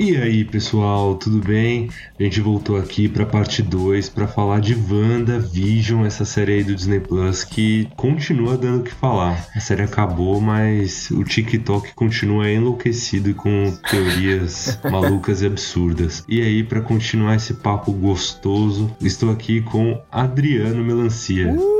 E aí, pessoal, tudo bem? A gente voltou aqui para parte 2 para falar de Wanda Vision, essa série aí do Disney Plus que continua dando o que falar. A série acabou, mas o TikTok continua enlouquecido com teorias malucas e absurdas. E aí, para continuar esse papo gostoso, estou aqui com Adriano Melancia. Uh!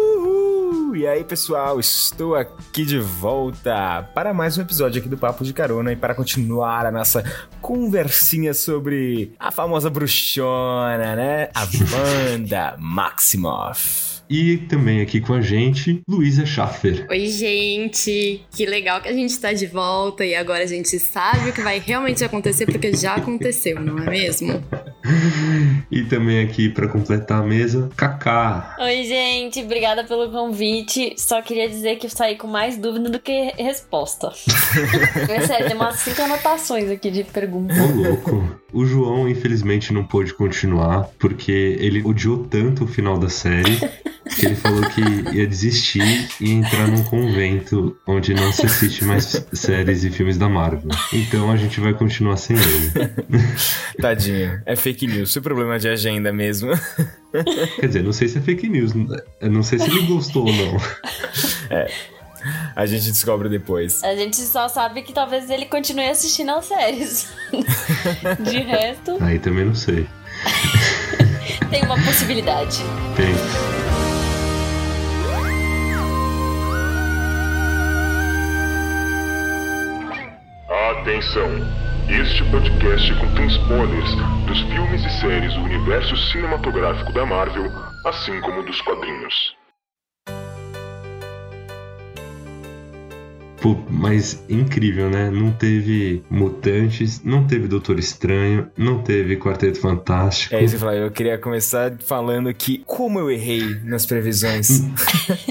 E aí, pessoal, estou aqui de volta para mais um episódio aqui do Papo de Carona e para continuar a nossa conversinha sobre a famosa bruxona, né? A Wanda Maximoff. E também aqui com a gente, Luísa Schaffer. Oi, gente! Que legal que a gente está de volta e agora a gente sabe o que vai realmente acontecer porque já aconteceu, não é mesmo? e também aqui para completar a mesa, Kaká. Oi, gente, obrigada pelo convite. Só queria dizer que eu saí com mais dúvida do que resposta. é sério, tem umas cinco anotações aqui de perguntas. Ô, louco. O João, infelizmente, não pôde continuar porque ele odiou tanto o final da série que ele falou que ia desistir e entrar num convento onde não se assiste mais séries e filmes da Marvel. Então a gente vai continuar sem ele. Tadinho, é fake news, é problema de agenda mesmo. Quer dizer, não sei se é fake news, não sei se ele gostou ou não. É. A gente descobre depois. A gente só sabe que talvez ele continue assistindo as séries. De resto. Aí também não sei. Tem uma possibilidade. Tem. Atenção! Este podcast contém spoilers dos filmes e séries do universo cinematográfico da Marvel, assim como dos quadrinhos. Pô, mas incrível, né? Não teve Mutantes, não teve Doutor Estranho, não teve Quarteto Fantástico. É isso que eu falei. Eu queria começar falando que como eu errei nas previsões.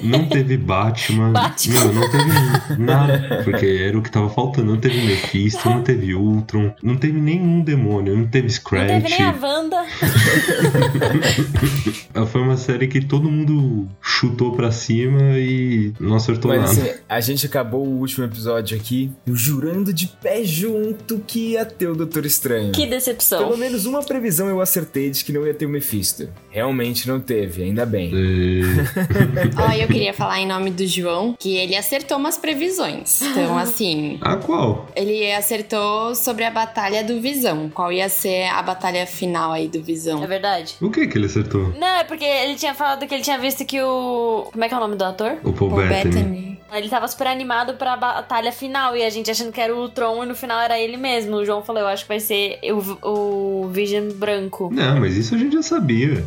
não teve Batman. Batman. Não, não teve nada. Porque era o que tava faltando. Não teve Mephisto, não teve Ultron, não teve nenhum demônio, não teve Scratch. Não teve nem a Wanda. Foi uma série que todo mundo chutou pra cima e não acertou Mas, nada. Assim, a gente acabou o último episódio aqui, eu jurando de pé junto que ia ter o Doutor Estranho. Que decepção. Pelo menos uma previsão eu acertei de que não ia ter o Mephisto. Realmente não teve, ainda bem. Ó, eu queria falar em nome do João que ele acertou umas previsões. Então, assim. A qual? Ele acertou sobre a batalha do Visão. Qual ia ser a batalha final aí do Visão? É verdade. O que que ele acertou? Não, é porque ele tinha falado que ele tinha visto que o. Como é que é o nome do ator? O Paul, Paul Bettany. Bettany. Ele tava super animado pra batalha final e a gente achando que era o Tron e no final era ele mesmo. O João falou: Eu acho que vai ser o, o Vision branco. Não, mas isso a gente já sabia.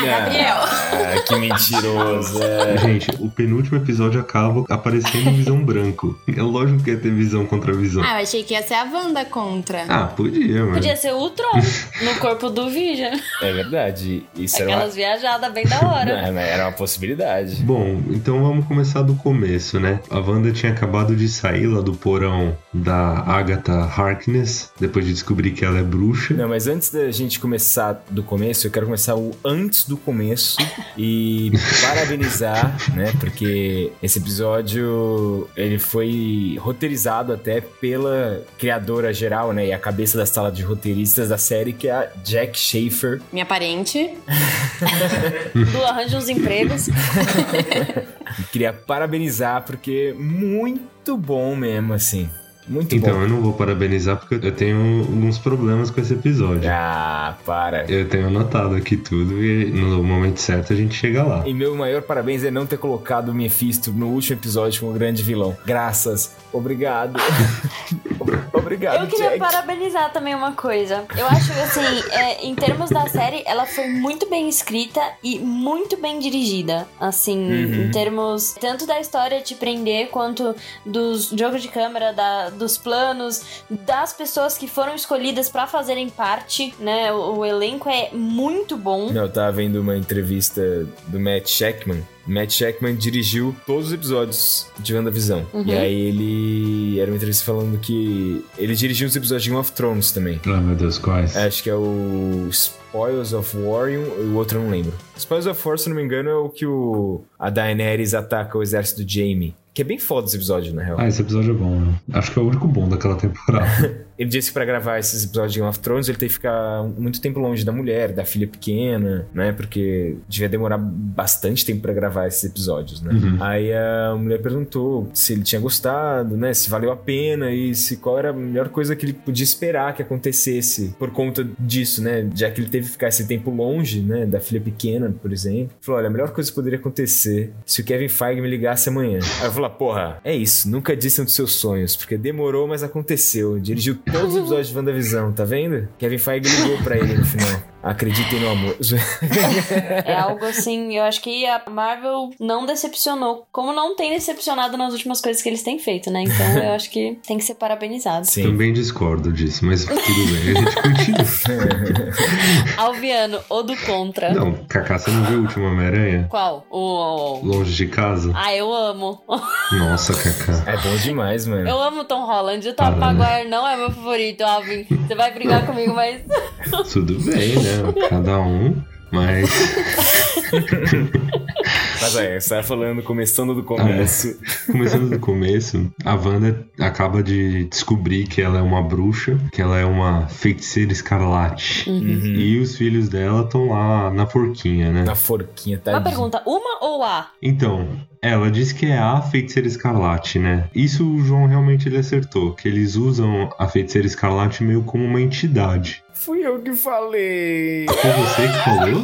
Gabriel. Ah, que mentiroso. é. Gente, o penúltimo episódio acaba aparecendo visão branco. É lógico que ia ter visão contra visão. Ah, eu achei que ia ser a Wanda contra. Ah, podia, mas. Podia ser o Tron no corpo do Vision. É verdade. Isso era uma... Aquelas viajadas bem da hora. Não, era uma possibilidade. Bom, então vamos começar do começo, né? A Wanda tinha acabado de sair lá do porão da Agatha Harkness, depois de descobrir que ela é bruxa. Não, mas antes da gente começar do começo, eu quero começar o antes do começo e parabenizar, né? Porque esse episódio ele foi roteirizado até pela criadora geral, né? E a cabeça da sala de roteiristas da série, que é a Jack Schaefer. Minha parente. Do arranja uns empregos. Queria parabenizar porque muito bom mesmo, assim. Muito Então bom. eu não vou parabenizar porque eu tenho alguns problemas com esse episódio. Ah, para. Eu tenho anotado aqui tudo e no momento certo a gente chega lá. E meu maior parabéns é não ter colocado o Mephisto no último episódio como grande vilão. Graças. Obrigado. Obrigado, Eu queria Jack. parabenizar também uma coisa. Eu acho que, assim, é, em termos da série, ela foi muito bem escrita e muito bem dirigida. Assim, Uhum. em termos tanto da história te prender, quanto dos jogos de câmera, da- dos planos, das pessoas que foram escolhidas pra fazerem parte, né? O, o elenco é muito bom. Não, eu tava vendo uma entrevista do Matt Shackman. Matt Shackman dirigiu todos os episódios de WandaVisão. Uhum. E aí ele. Era uma entrevista falando que. Ele dirigiu os episódios de Game of Thrones também. Ah, meu Deus, quais? Acho que é o Spoils of War e o o outro eu não lembro. Spoils of War, se não me engano, é o que o, a Daenerys ataca o exército do Jaime. Que é bem foda esse episódio, na real. Ah, esse episódio é bom, né? Acho que é o único bom daquela temporada. ele disse que pra gravar esses episódios de Game of Thrones ele teve que ficar muito tempo longe da mulher, da filha pequena, né? Porque devia demorar bastante tempo pra gravar esses episódios, né? Uhum. Aí a mulher perguntou se ele tinha gostado, né? Se valeu a pena e se qual era a melhor coisa que ele podia esperar que acontecesse por conta disso, né? Já que ele teve que ficar esse tempo longe, né? Da filha pequena, por exemplo. Falou: olha, a melhor coisa que poderia acontecer se o Kevin Feige me ligasse amanhã. Aí eu falei: porra, é isso, nunca disse um dos seus sonhos, porque demorou, mas aconteceu. Dirigiu todos os episódios de WandaVisão, tá vendo? Kevin Feige ligou pra ele no final. Acreditem no amor. É algo assim, eu acho que a Marvel não decepcionou, como não tem decepcionado nas últimas coisas que eles têm feito, né? Então eu acho que tem que ser parabenizado. Sim. Também discordo disso, mas tudo bem, a gente continua. Alviano, ou do contra. Não, Kaká, você não viu o último Homem-Aranha? Qual? O. Longe de casa? Ah, eu amo. Nossa, Kaká. É bom demais, mano. Eu amo Tom Holland. O Tom Maguire não é meu favorito, Alvin. Você vai brigar comigo, mas. Tudo bem, né? Cada um, mas. Mas é, você tá falando, começando do começo. Começando do começo, a Wanda acaba de descobrir que ela é uma bruxa, que ela é uma feiticeira escarlate. Uhum. E os filhos dela estão lá na forquinha, né? Na forquinha, tá? Uma pergunta, uma ou a? Então, ela diz que é a feiticeira escarlate, né? Isso o João realmente ele acertou, que eles usam a feiticeira escarlate meio como uma entidade. Fui eu que falei. Foi você que falou?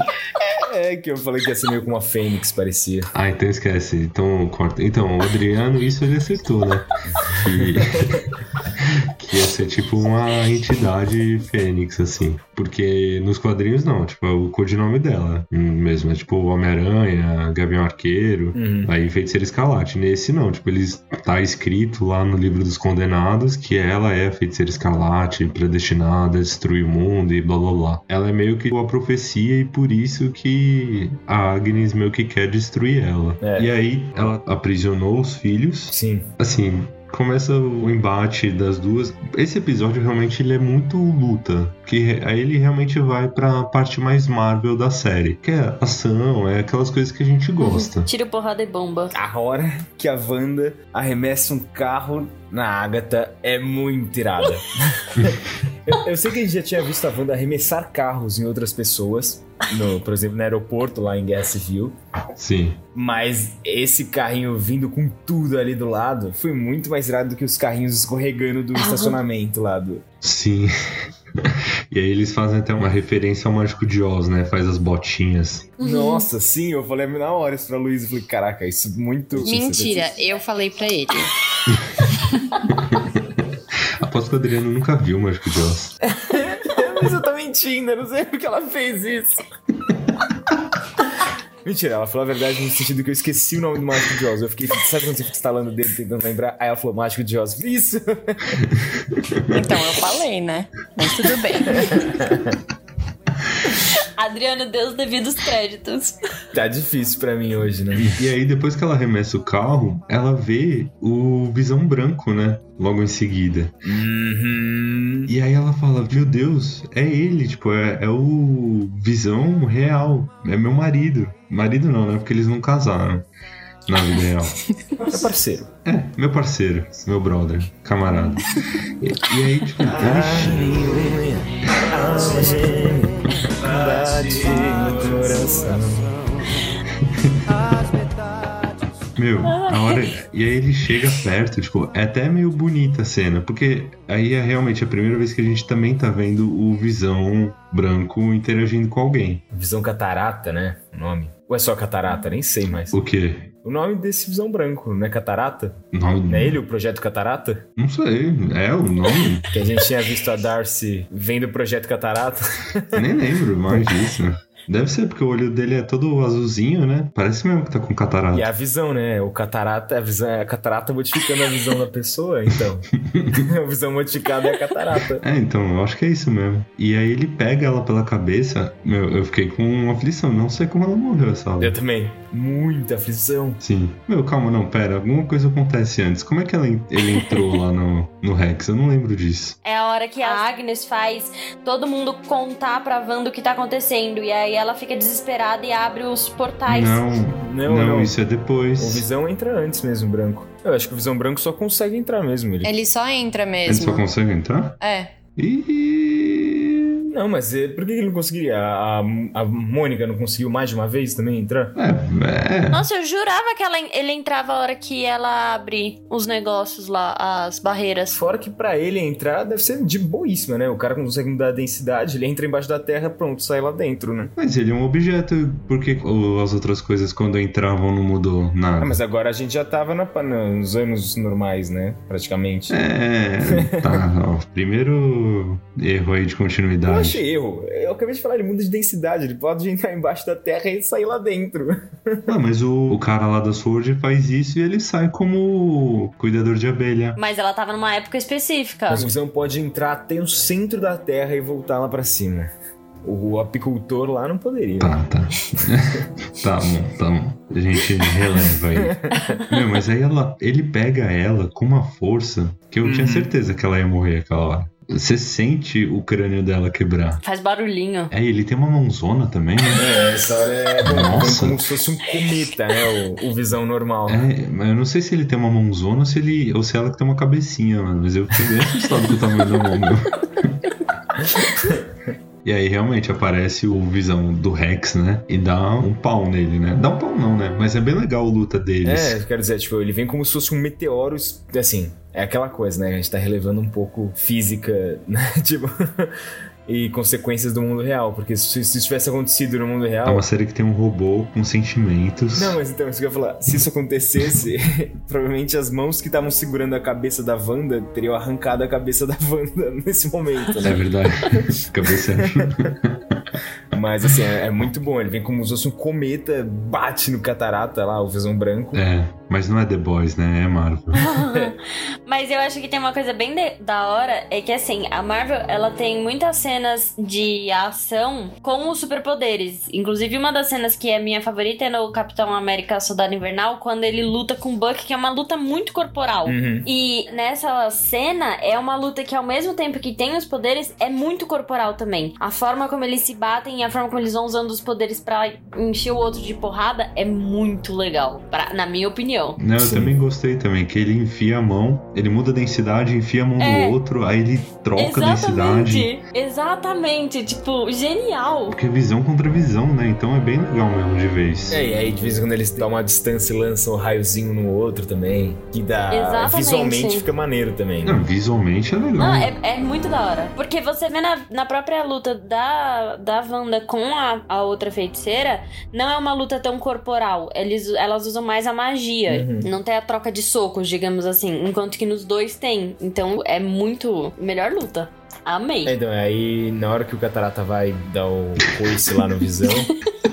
É, que eu falei que ia ser meio como uma fênix, parecia. Ah, então esquece. Então corta. Então, o Adriano, isso ele acertou, né? Que, que ia ser tipo uma entidade fênix, assim. Porque nos quadrinhos não, tipo, é o codinome dela mesmo. É tipo Homem-Aranha, Gavião Arqueiro, Uhum. aí Feiticeira Escarlate. Nesse não, tipo, eles tá escrito lá no livro dos condenados que ela é a Feiticeira Escarlate, predestinada a destruir o mundo e blá blá blá. Ela é meio que a profecia e por isso que a Agnes meio que quer destruir ela. É. E aí ela aprisionou os filhos. Sim. Assim, começa o embate das duas. Esse episódio realmente ele é muito luta, que aí ele realmente vai pra parte mais Marvel da série, que é ação, é aquelas coisas que a gente gosta. Tiro, porrada e bomba. A hora que a Wanda arremessa um carro na Agatha é muito irada. eu, eu sei que a gente já tinha visto a Wanda arremessar carros em outras pessoas, no, por exemplo, no aeroporto lá em Guerra Civil. Sim. Mas esse carrinho vindo com tudo ali do lado foi muito mais irado do que os carrinhos escorregando do estacionamento lá do. Sim. E aí eles fazem até uma referência ao Mágico de Oz, né? Faz as botinhas. Nossa, sim, eu falei na hora isso pra Luiz. Eu falei, caraca, isso é muito. Mentira, eu falei pra ele. Aposto que o Adriano nunca viu o Mágico de Oz. Mas eu tô mentindo, eu não sei porque ela fez isso. Mentira, ela falou a verdade no sentido que eu esqueci o nome do Mágico de Oz. Eu fiquei, sabe quando você fica instalando o dedo tentando lembrar? Aí ela falou Mágico de Oz. Isso! Então eu falei, né? Mas tudo bem. Adriano deu os devidos créditos. Tá difícil pra mim hoje, né? E aí, depois que ela arremessa o carro, ela vê o Visão Branco, né? Logo em seguida. Uhum. E aí ela fala, meu Deus, é ele, tipo, é, é o Visão real, é meu marido. Marido não, né? Porque eles não casaram na vida real. Meu parceiro. É, meu parceiro, meu brother, camarada. E, e aí, tipo, ele Bate no coração. Meu, a hora. E aí ele chega perto, tipo, é até meio bonita a cena, porque aí é realmente a primeira vez que a gente também tá vendo o Visão branco interagindo com alguém. Visão Catarata, né? O nome. Ou é só Catarata? Nem sei mais. O quê? O nome desse Visão Branco, não é Catarata? Nome... Não é ele o Projeto Catarata? Não sei, é o nome? Que a gente tinha visto a Darcy vendo o Projeto Catarata. Nem lembro mais disso. Deve ser, porque o olho dele é todo azulzinho, né? Parece mesmo que tá com catarata. E a visão, né? O catarata, a visão, a catarata modificando a visão da pessoa, então. a visão modificada é a catarata. É, então, eu acho que é isso mesmo. E aí ele pega ela pela cabeça. Meu, eu fiquei com uma aflição. Não sei como ela morreu essa hora. Eu também. Muita aflição. Sim. Meu, calma, não, pera. Alguma coisa acontece antes. Como é que ela, ele entrou lá no, no Rex? Eu não lembro disso. É a hora que a Agnes faz todo mundo contar pra Wanda o que tá acontecendo. E aí ela fica desesperada e abre os portais. Não, Não, não, não. isso é depois. O Visão entra antes mesmo, branco. Eu acho que o Visão Branco só consegue entrar mesmo. Ele... Ele só entra Ele só mesmo. consegue entrar? É. E... Não, mas é, por que ele não conseguiria? A, a Mônica não conseguiu mais de uma vez também entrar? É, é. Nossa, eu jurava que ela, ele entrava a hora que ela abre os negócios lá, as barreiras. Fora que pra ele entrar deve ser de boíssima, né? O cara consegue mudar a densidade, ele entra embaixo da terra, pronto, sai lá dentro, né? Mas ele é um objeto. Por que o- as outras coisas, quando entravam, não mudou nada? Ah, mas agora a gente já tava na- nos anos normais, né? Praticamente. É, tá. ó, primeiro erro aí de Eu continuidade. achei erro. Eu acabei de falar, ele muda de densidade, ele pode entrar embaixo da terra e sair lá dentro. Ah, mas o, o cara lá da Sword faz isso e ele sai como cuidador de abelha. Mas ela tava numa época específica. Mas o Visão pode entrar até o centro da terra e voltar lá pra cima. O apicultor lá não poderia. Tá, tá. tá bom, tá bom. A gente releva aí. Meu, mas aí ela, ele pega ela com uma força que eu tinha Uhum. certeza que ela ia morrer aquela hora. Você sente o crânio dela quebrar. Faz barulhinho. É, ele tem uma mãozona também, né? É, essa hora é Nossa. como se fosse um cometa, né? O, o Visão normal. É, mas eu não sei se ele tem uma mãozona ou se, ele, ou se ela que tem uma cabecinha, mano. Mas eu fiquei bem assustado com o tamanho da mão, meu. E aí realmente aparece o visão do Rex, né? E dá um pau nele, né? Dá um pau não, né? Mas é bem legal a luta deles. É, quero dizer, tipo, ele vem como se fosse um meteoro, assim, é aquela coisa, né? A gente tá relevando um pouco física, né? Tipo, e consequências do mundo real, porque se, se isso tivesse acontecido no mundo É real... uma série que tem um robô com sentimentos. Não, mas então, isso que eu ia falar, se isso acontecesse, provavelmente as mãos que estavam segurando a cabeça da Wanda teriam arrancado a cabeça da Wanda nesse momento, É né? verdade. Cabeça. Mas assim, é, é muito bom, ele vem como se fosse um cometa, bate no catarata lá, o Visão Branco. é, mas não é The Boys, né? É Marvel. Mas eu acho que tem uma coisa bem de- da hora, é que assim, a Marvel, ela tem muitas cenas de ação com os superpoderes. Inclusive, uma das cenas que é minha favorita é no Capitão América Soldado Invernal, quando ele luta com o Buck, que é uma luta muito corporal. Uhum. E nessa cena é uma luta que ao mesmo tempo que tem os poderes é muito corporal também. A forma como eles se batem e a forma como eles vão usando os poderes pra encher o outro de porrada é muito legal, pra- na minha opinião. Não, eu Sim. também gostei também, que ele enfia a mão, ele muda a densidade, enfia a mão É. no outro, aí ele troca a densidade. Exatamente, exatamente, tipo, genial. Porque é visão contra visão, né? Então é bem legal mesmo de vez. É, e aí de vez em quando eles dão uma distância e lançam um raiozinho no outro também. Que dá. Exatamente. Visualmente fica maneiro também. né? Não, visualmente é legal. Não, é, é muito da hora. Porque você vê na, na própria luta da, da Wanda com a, a outra feiticeira, não é uma luta tão corporal. Eles, elas usam mais a magia. Uhum. Não tem a troca de socos, digamos assim. Enquanto que nos dois tem. Então é muito. Melhor luta. Amei. Então, aí na hora que o Catarata vai dar o coice lá no Visão.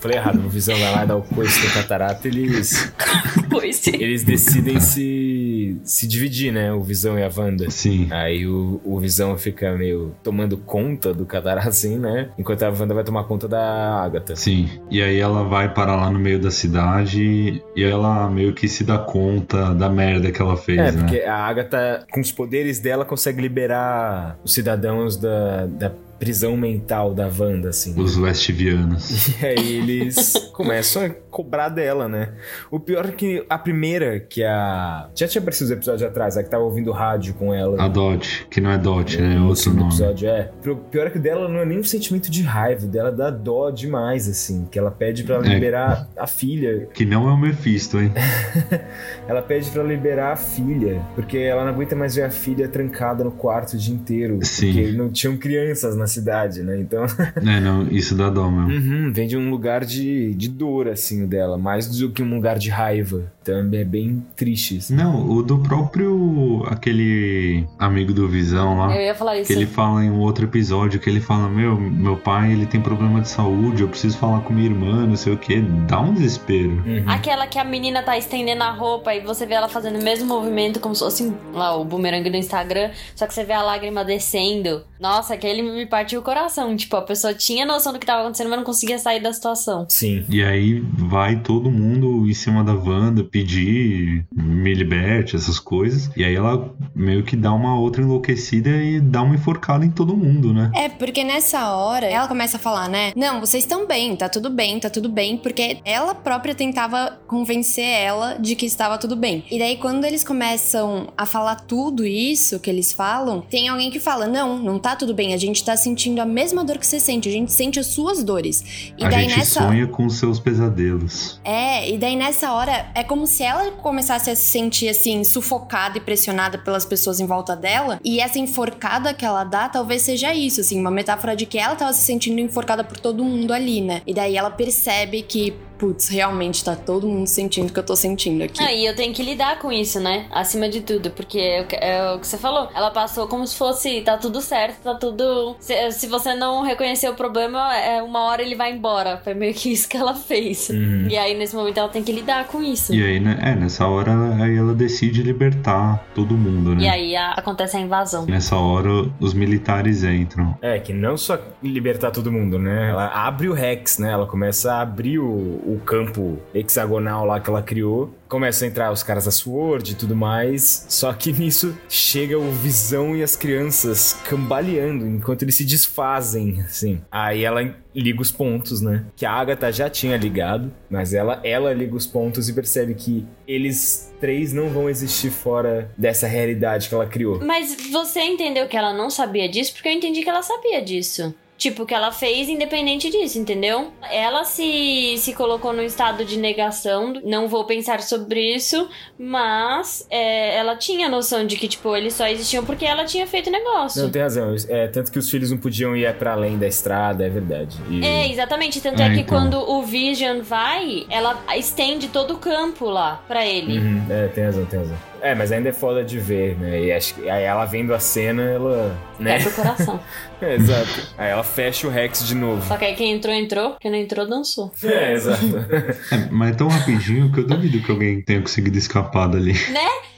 Falei errado, o Visão vai lá dar o coice no Catarata, eles. Pois Eles decidem se. se dividir, né? O Visão e a Wanda. Sim. Aí o, o Visão fica meio tomando conta do Catarata, assim, né? Enquanto a Wanda vai tomar conta da Agatha. Sim. E aí ela vai parar lá no meio da cidade e ela meio que se dá conta da merda que ela fez, É, né? porque a Agatha, com os poderes dela, consegue liberar os cidadãos da, da prisão mental da Wanda, assim. Os Westvianos. E aí eles começam a cobrar dela, né? O pior é que a primeira, que a. Já tinha aparecido os episódios atrás, a que tava ouvindo rádio com ela. A Dot, que não é Dot, né? É outro nome. episódio, é. O pior é que dela não é nem um sentimento de raiva, dela dá dó demais, assim. Que ela pede pra É. liberar a filha. Que não é o Mephisto, hein? Ela pede pra liberar a filha, porque ela não aguenta mais ver a filha trancada no quarto o dia inteiro. Sim. Porque não tinham crianças na cidade, né? Então. é, não, isso dá dó mesmo. Uhum, vem de um lugar de, de dor, assim, o dela, mais do que um lugar de raiva. Então é bem triste. Assim. Não, o do próprio. aquele amigo do Visão lá. Eu ia falar isso. Que ele fala em um outro episódio que ele fala: Meu, meu pai ele tem problema de saúde, eu preciso falar com minha irmã, não sei o que. Dá um desespero. Uhum. Aquela que a menina tá estendendo a roupa e você vê ela fazendo o mesmo movimento como se fosse lá o bumerangue do Instagram, só que você vê a lágrima descendo. Nossa, aquele me partiu o coração. Tipo, a pessoa tinha noção do que tava acontecendo, mas não conseguia sair da situação. Sim. E aí vai todo mundo em cima da Wanda pedir me liberte, essas coisas. E aí ela meio que dá uma outra enlouquecida e dá uma enforcada em todo mundo, né? É, porque nessa hora ela começa a falar, né? Não, vocês estão bem, tá tudo bem, tá tudo bem, porque ela própria tentava convencer ela de que estava tudo bem. E daí, quando eles começam a falar tudo isso que eles falam, tem alguém que fala: Não, não tá tudo bem, a gente tá sentindo a mesma dor que você sente, a gente sente as suas dores. E a daí gente nessa. sonha com seus pesadelos. É, e daí nessa hora é como se ela começasse a se sentir assim, sufocada e pressionada pelas pessoas em volta dela. E essa enforcada que ela dá talvez seja isso, assim, uma metáfora de que ela tava se sentindo enforcada por todo mundo ali, né? E daí ela percebe que, putz, realmente tá todo mundo sentindo o que eu tô sentindo aqui. Ah, e eu tenho que lidar com isso, né? Acima de tudo, porque é o que- é o que você falou. Ela passou como se fosse, tá tudo certo, tá tudo. Se, se você não reconhecer o problema, é uma hora ele vai embora. Foi meio que isso que ela fez. Uhum. E aí, nesse momento, ela tem que lidar com isso. E aí, né? É, nessa hora aí ela decide libertar todo mundo, né? E aí a- acontece a invasão. Nessa hora os militares entram. É, que não só libertar todo mundo, né? Ela abre o Rex, né? Ela começa a abrir o, o campo hexagonal lá que ela criou. Começam a entrar os caras da Sword e tudo mais. Só que nisso chega o Visão e as crianças cambaleando enquanto eles se desfazem, assim. Aí ela liga os pontos, né? Que a Agatha já tinha ligado, mas ela, ela liga os pontos e percebe que eles três não vão existir fora dessa realidade que ela criou. Mas você entendeu que ela não sabia disso? Porque eu entendi que ela sabia disso. Tipo, que ela fez independente disso, entendeu? Ela se, se colocou num estado de negação, não vou pensar sobre isso, mas é, ela tinha noção de que, tipo, eles só existiam porque ela tinha feito negócio. Não, tem razão. É, tanto que os filhos não podiam ir para além da estrada, é verdade. E- É, exatamente. Tanto É, é, que então. quando o Vision vai, ela estende todo o campo lá pra ele. Uhum, é, tem razão, tem razão. É, mas ainda é foda de ver, né? E acho que aí ela vendo a cena, ela. Né? É pro coração. É, exato. Aí ela fecha o Rex de novo. Só que aí quem entrou, entrou. Quem não entrou, dançou. É, exato. É, mas é tão rapidinho que eu duvido que alguém tenha conseguido escapar dali.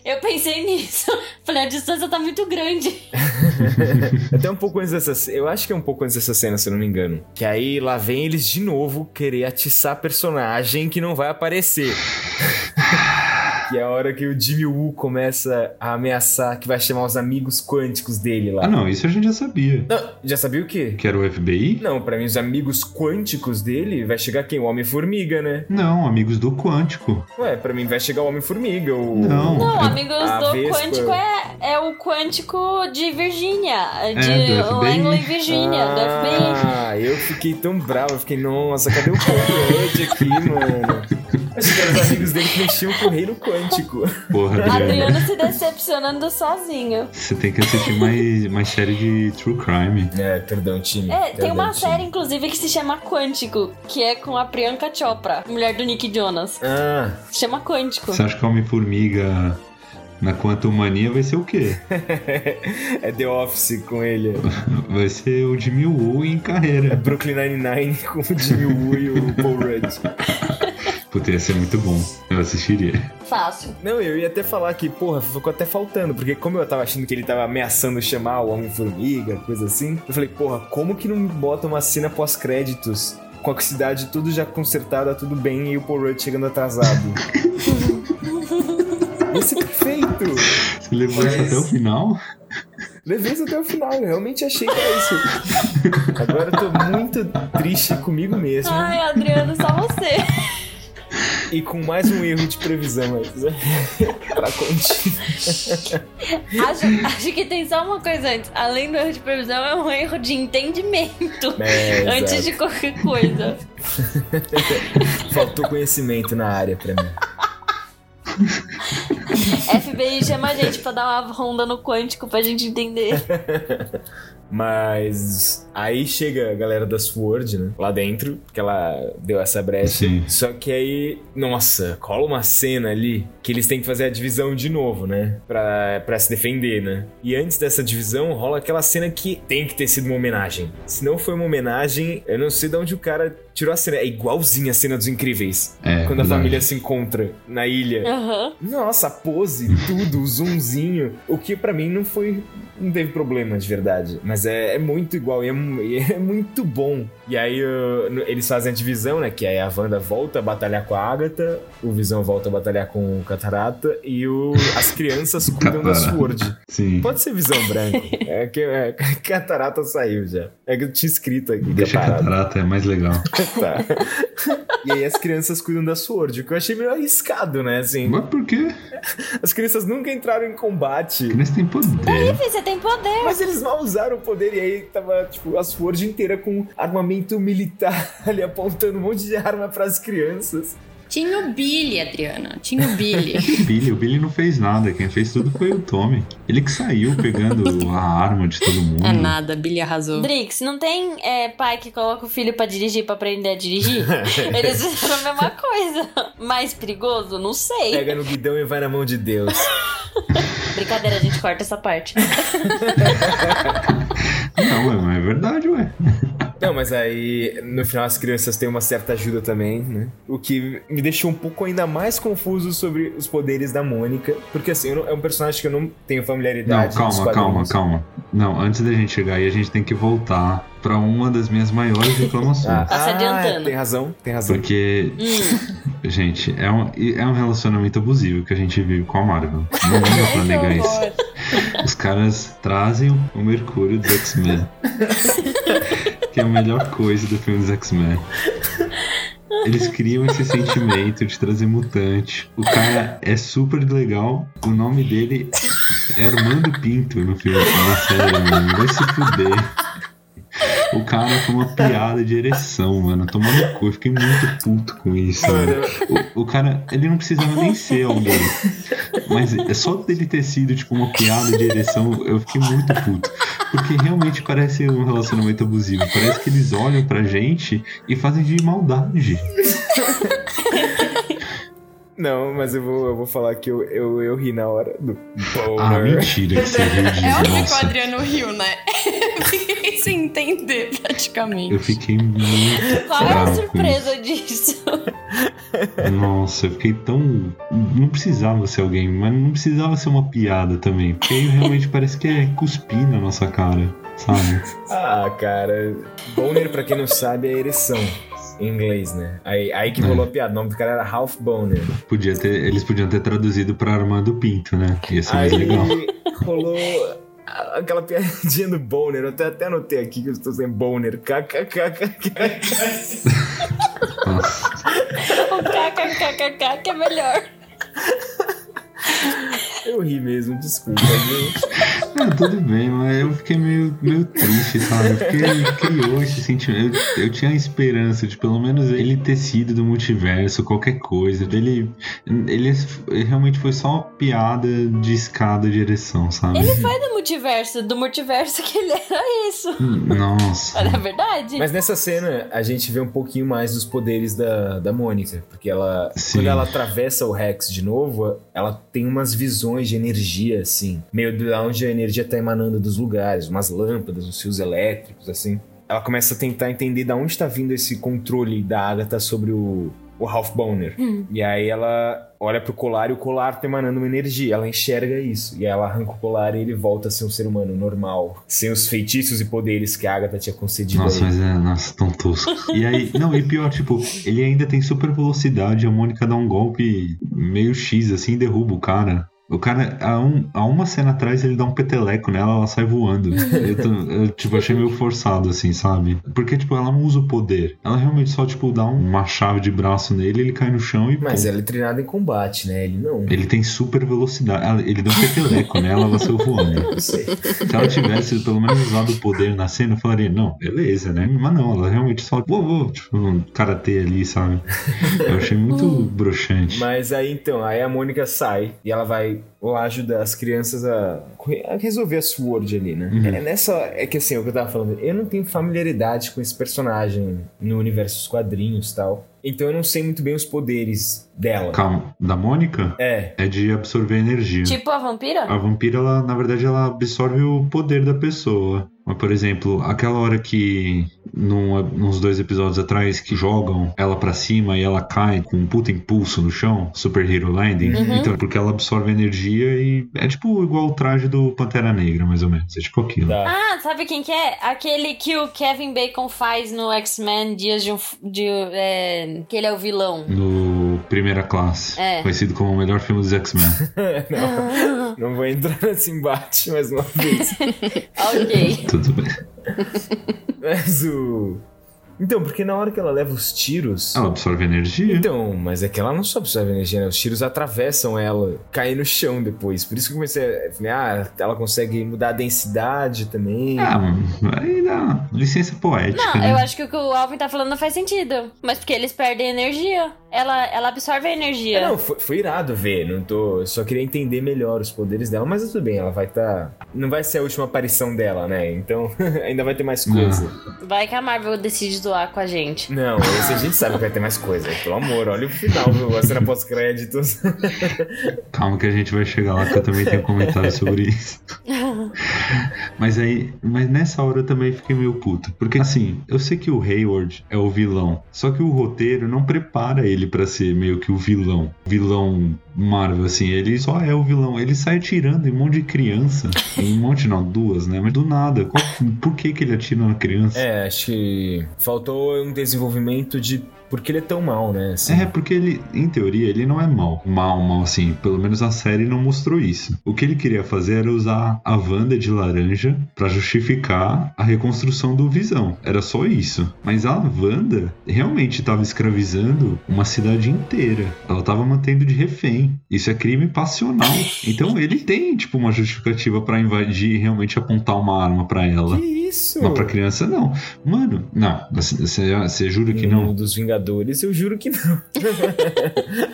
Eu pensei nisso. Falei, a distância tá muito grande. Até um pouco antes dessa Eu acho que é um pouco antes dessa cena, se eu não me engano. Que aí lá vem eles de novo querer atiçar personagem que não vai aparecer. Que é a hora que o Jimmy Woo começa a ameaçar que vai chamar os amigos quânticos dele lá. Ah, não, isso a gente já sabia. Não, já sabia o quê? Que era o FBI? Não, pra mim, os amigos quânticos dele vai chegar quem? O Homem-Formiga, né? Não, amigos do Quântico. Ué, pra mim vai chegar o Homem-Formiga. O... Não. Não, É- amigos a do Vespa. Quântico é, é o Quântico de Virgínia. De É, do FBI. Langley, Virgínia, do FBI. Ah, eu fiquei tão bravo. Eu fiquei, nossa, cadê o Conrad aqui, mano? Acho que eram os amigos dele que mexiam com o reino quântico. Porra, Adriano. Adriano se decepcionando sozinho. Você tem que assistir mais, mais série de True Crime. É, perdão, time. É, tem Perdão, uma time. série, inclusive, que se chama Quântico, que é com a Priyanka Chopra, mulher do Nick Jonas. Ah, Se chama Quântico. Você acha que Homem-Formiga na Quantum Mania vai ser o quê? é The Office com ele. Vai ser o Jimmy Woo em É carreira. Brooklyn Nine-Nine com o Jimmy Woo e o Paul Rudd. Puta, ia ser muito bom. Eu assistiria. Fácil. Não, eu ia até falar que, porra, ficou até faltando, porque como eu tava achando que ele tava ameaçando chamar o Homem-Formiga, coisa assim, eu falei, porra, como que não bota uma cena pós-créditos com a cidade tudo já consertada, tudo bem, e o Paul Rudd chegando atrasado? Ia ser perfeito! Você levou isso até o final? Levei isso até o final, eu realmente achei que era isso. Agora eu tô muito triste comigo mesmo Ai, Adriano, só você. E com mais um erro de previsão aí. pra continuar. Acho, acho que tem só uma coisa antes. Além do erro de previsão, é um erro de entendimento. É, antes exato. de qualquer coisa. Faltou conhecimento na área pra mim. FBI chama a gente pra dar uma ronda no quântico pra gente entender. Mas aí chega a galera da Sword, né? Lá dentro, que ela deu essa brecha. Sim. Só que aí, nossa, cola uma cena ali que eles têm que fazer a divisão de novo, né? Pra, pra se defender, né? E antes dessa divisão, rola aquela cena que tem que ter sido uma homenagem. Se não foi uma homenagem, eu não sei de onde o cara tirou a cena. É igualzinha a cena dos Incríveis. É, quando a família se encontra na ilha. Aham. Nossa, a pose, tudo, o zoomzinho. O que pra mim não foi. Não teve problema de verdade. Mas é, é muito igual e é, é muito bom. E aí uh, eles fazem a divisão, né? Que aí a Wanda volta a batalhar com a Agatha, o Visão volta a batalhar com o Catarata e o, as crianças cuidam da. Sword. Sim. Pode ser Visão Branco. É que é, Catarata saiu já. É que eu tinha escrito aqui. Deixa Catarata. catarata, é mais legal. Tá. E aí as crianças cuidam da Sword, o que eu achei meio arriscado, né? Assim, Mas por quê? as crianças nunca entraram em combate. Criança tem poder. Você tem poder. Mas eles mal usaram o poder e aí tava, tipo, a Sword inteira com armamento militar ali apontando um monte de arma pras crianças. Tinha o Billy, Adriana. Tinha o Billy. O Billy, o Billy não fez nada. Quem fez tudo foi o Tommy. Ele que saiu pegando a arma de todo mundo. é nada, Billy arrasou. Drix, não tem é, pai que coloca o filho pra dirigir, pra aprender a dirigir? Eles fizeram a mesma coisa. Mais perigoso? Não sei. Pega no guidão e vai na mão de Deus. Brincadeira, a gente corta essa parte. Não, ué, mas é verdade, ué. Não, mas aí no final as crianças têm uma certa ajuda também, né? O que me deixou um pouco ainda mais confuso sobre os poderes da Mônica. Porque assim, não- é um personagem que eu não tenho Não, familiaridade. nos calma, calma, calma. Não, antes da gente chegar aí, a gente tem que voltar pra uma das minhas maiores reclamações. Ah, Tá se adiantando. tem razão, tem razão. Porque, Hum. gente, é um, é um relacionamento abusivo que a gente vive com a Marvel. Não dá pra negar isso. Os caras trazem o Mercúrio dos X-Men. Que é a melhor coisa do filme dos X-Men. Eles criam esse sentimento de trazer mutante. O cara é super legal. O nome dele é Armando Pinto no filme, na série, mano. Vai se fuder. O cara foi uma piada de ereção, mano. Tomando cu. Eu fiquei muito puto com isso, mano. O, o cara, ele não precisava nem ser alguém. Mas é só dele ter sido, tipo, uma piada de ereção, eu fiquei muito puto. Porque realmente parece um relacionamento abusivo. Parece que eles olham pra gente e fazem de maldade. Não, mas eu vou, eu vou falar que eu, eu, eu ri na hora do Ah, boner. mentira que você riu disso. É óbvio que o Adriano riu, né? Eu fiquei sem entender, praticamente. eu fiquei muito Qual é a bravo com surpresa disso? isso. Nossa, eu fiquei tão... Não precisava ser alguém, mas não precisava ser uma piada também. Porque aí realmente parece que é cuspir na nossa cara, sabe? Ah, cara. Boner, pra quem não sabe, é ereção. Em inglês, né? Aí, aí que rolou a piada. O nome do cara era Ralph Boner. Podia ter, eles podiam ter traduzido pra Armando Pinto, né? Ia ser mais Aí legal. rolou aquela piadinha do Boner. Eu até, até anotei aqui que eu estou sem Boner. KKKKK. Nossa. O kkkk que é melhor. Eu ri mesmo, desculpa, gente. Ah, tudo bem, mas eu fiquei meio, meio triste, sabe? Porque criou esse sentimento. Eu, eu tinha a esperança de pelo menos ele ter sido do multiverso, qualquer coisa. Ele, ele realmente foi só uma piada de escada de ereção, sabe? Ele foi do multiverso, do multiverso que ele era isso. Nossa. Olha a verdade. Mas nessa cena, a gente vê um pouquinho mais dos poderes da, da Mônica. Porque ela, Sim. quando ela atravessa o Rex de novo, ela tem umas visões de energia, assim. Meio de onde a energia tá emanando dos lugares. Umas lâmpadas, uns fios elétricos, assim. Ela começa a tentar entender de onde tá vindo esse controle da Agatha sobre o, o Ralph Boner. E aí ela olha pro colar e o colar tá emanando uma energia. Ela enxerga isso. E aí ela arranca o colar e ele volta a ser um ser humano normal. Sem os feitiços e poderes que a Agatha tinha concedido a Nossa, ele. mas é, nossa, tão tosco. E aí, não, e pior, tipo, ele ainda tem super velocidade, a Mônica dá um golpe meio X assim e derruba o cara. O cara, há, um, há uma cena atrás, ele dá um peteleco nela, ela sai voando. Eu, tô- eu, tipo, achei meio forçado, assim, sabe? Porque, tipo, ela não usa o poder. Ela realmente só, tipo, dá uma chave de braço nele, ele cai no chão e. Mas pô, ela é treinada em combate, né? Ele não. Ele tem super velocidade. Ela- Ele deu um peteleco nela, ela saiu voando. Não sei. Se ela tivesse pelo menos usado o poder na cena, eu falaria, não, beleza, né? Mas não, ela realmente só, uou, uou, tipo, um karatê ali, sabe? Eu achei muito broxante. Mas aí então, aí a Mônica sai e ela vai lá ajudar as crianças a, a resolver a Sword ali, né? Uhum. É nessa. É que assim, é o que eu tava falando, eu não tenho familiaridade com esse personagem no universo dos quadrinhos e tal. Então eu não sei muito bem os poderes dela. Calma, da Mônica É. é de absorver energia. Tipo a vampira? A vampira, ela, na verdade, ela absorve o poder da pessoa. Mas, por exemplo, aquela hora que num, nos dois episódios atrás que jogam ela pra cima e ela cai com um puta impulso no chão, Super Hero Landing. Uhum. Então, porque ela absorve energia e é tipo igual o traje do Pantera Negra, mais ou menos. É tipo aquilo. Tá. Ah, sabe quem que é? Aquele que o Kevin Bacon faz no X-Men Dias de um. F- De, é, que ele é o vilão. No Primeira Classe, É. conhecido como o melhor filme dos X-Men. não, não vou entrar nesse embate mais uma vez. ok. Tudo bem. Mas o. Então, porque na hora que ela leva os tiros. Ela absorve energia. Então, mas é que ela não só absorve energia, né? Os tiros atravessam ela, caem no chão depois. Por isso que eu comecei a. Falei, ah, ela consegue mudar a densidade também. Ah, aí dá licença poética, Não, né? eu acho que o que o Alvin tá falando não faz sentido. Mas porque eles perdem energia. Ela, ela absorve a energia. É, não, foi, foi irado ver, não tô. Eu só queria entender melhor os poderes dela, mas tudo bem, ela vai estar. Não vai ser a última aparição dela, né? Então ainda vai ter mais coisa. Vai que a Marvel decide zoar com a gente. Não, esse a gente sabe que vai ter mais coisa. Pelo amor, olha o final, viu? A cena pós-créditos. Calma que a gente vai chegar lá que eu também tenho comentário sobre isso. Mas aí, mas nessa hora eu também fiquei meio puto. Porque assim, eu sei que o Hayward é o vilão. Só que o roteiro não prepara ele pra ser meio que o vilão. Vilão Marvel, assim. Ele só é o vilão. Ele sai atirando em um monte de criança. Em um monte, não, duas, né? Mas do nada. Qual- por que, que ele atira na criança? É, acho que faltou um desenvolvimento de por que ele é tão mal, né? Assim. É, porque ele, em teoria, ele não é mal. Mal, mal, assim. Pelo menos a série não mostrou isso. O que ele queria fazer era usar a Wanda de laranja pra justificar a reconstrução do Visão. Era só isso. Mas a Wanda realmente estava escravizando uma cidade inteira. Ela tava mantendo de refém. Isso é crime passional. Então ele tem, tipo, uma justificativa pra invadir e realmente apontar uma arma pra ela. Que isso? Mas pra criança, não. Mano, não. Você, jura que não? Um dos Vingadores, eu juro que não.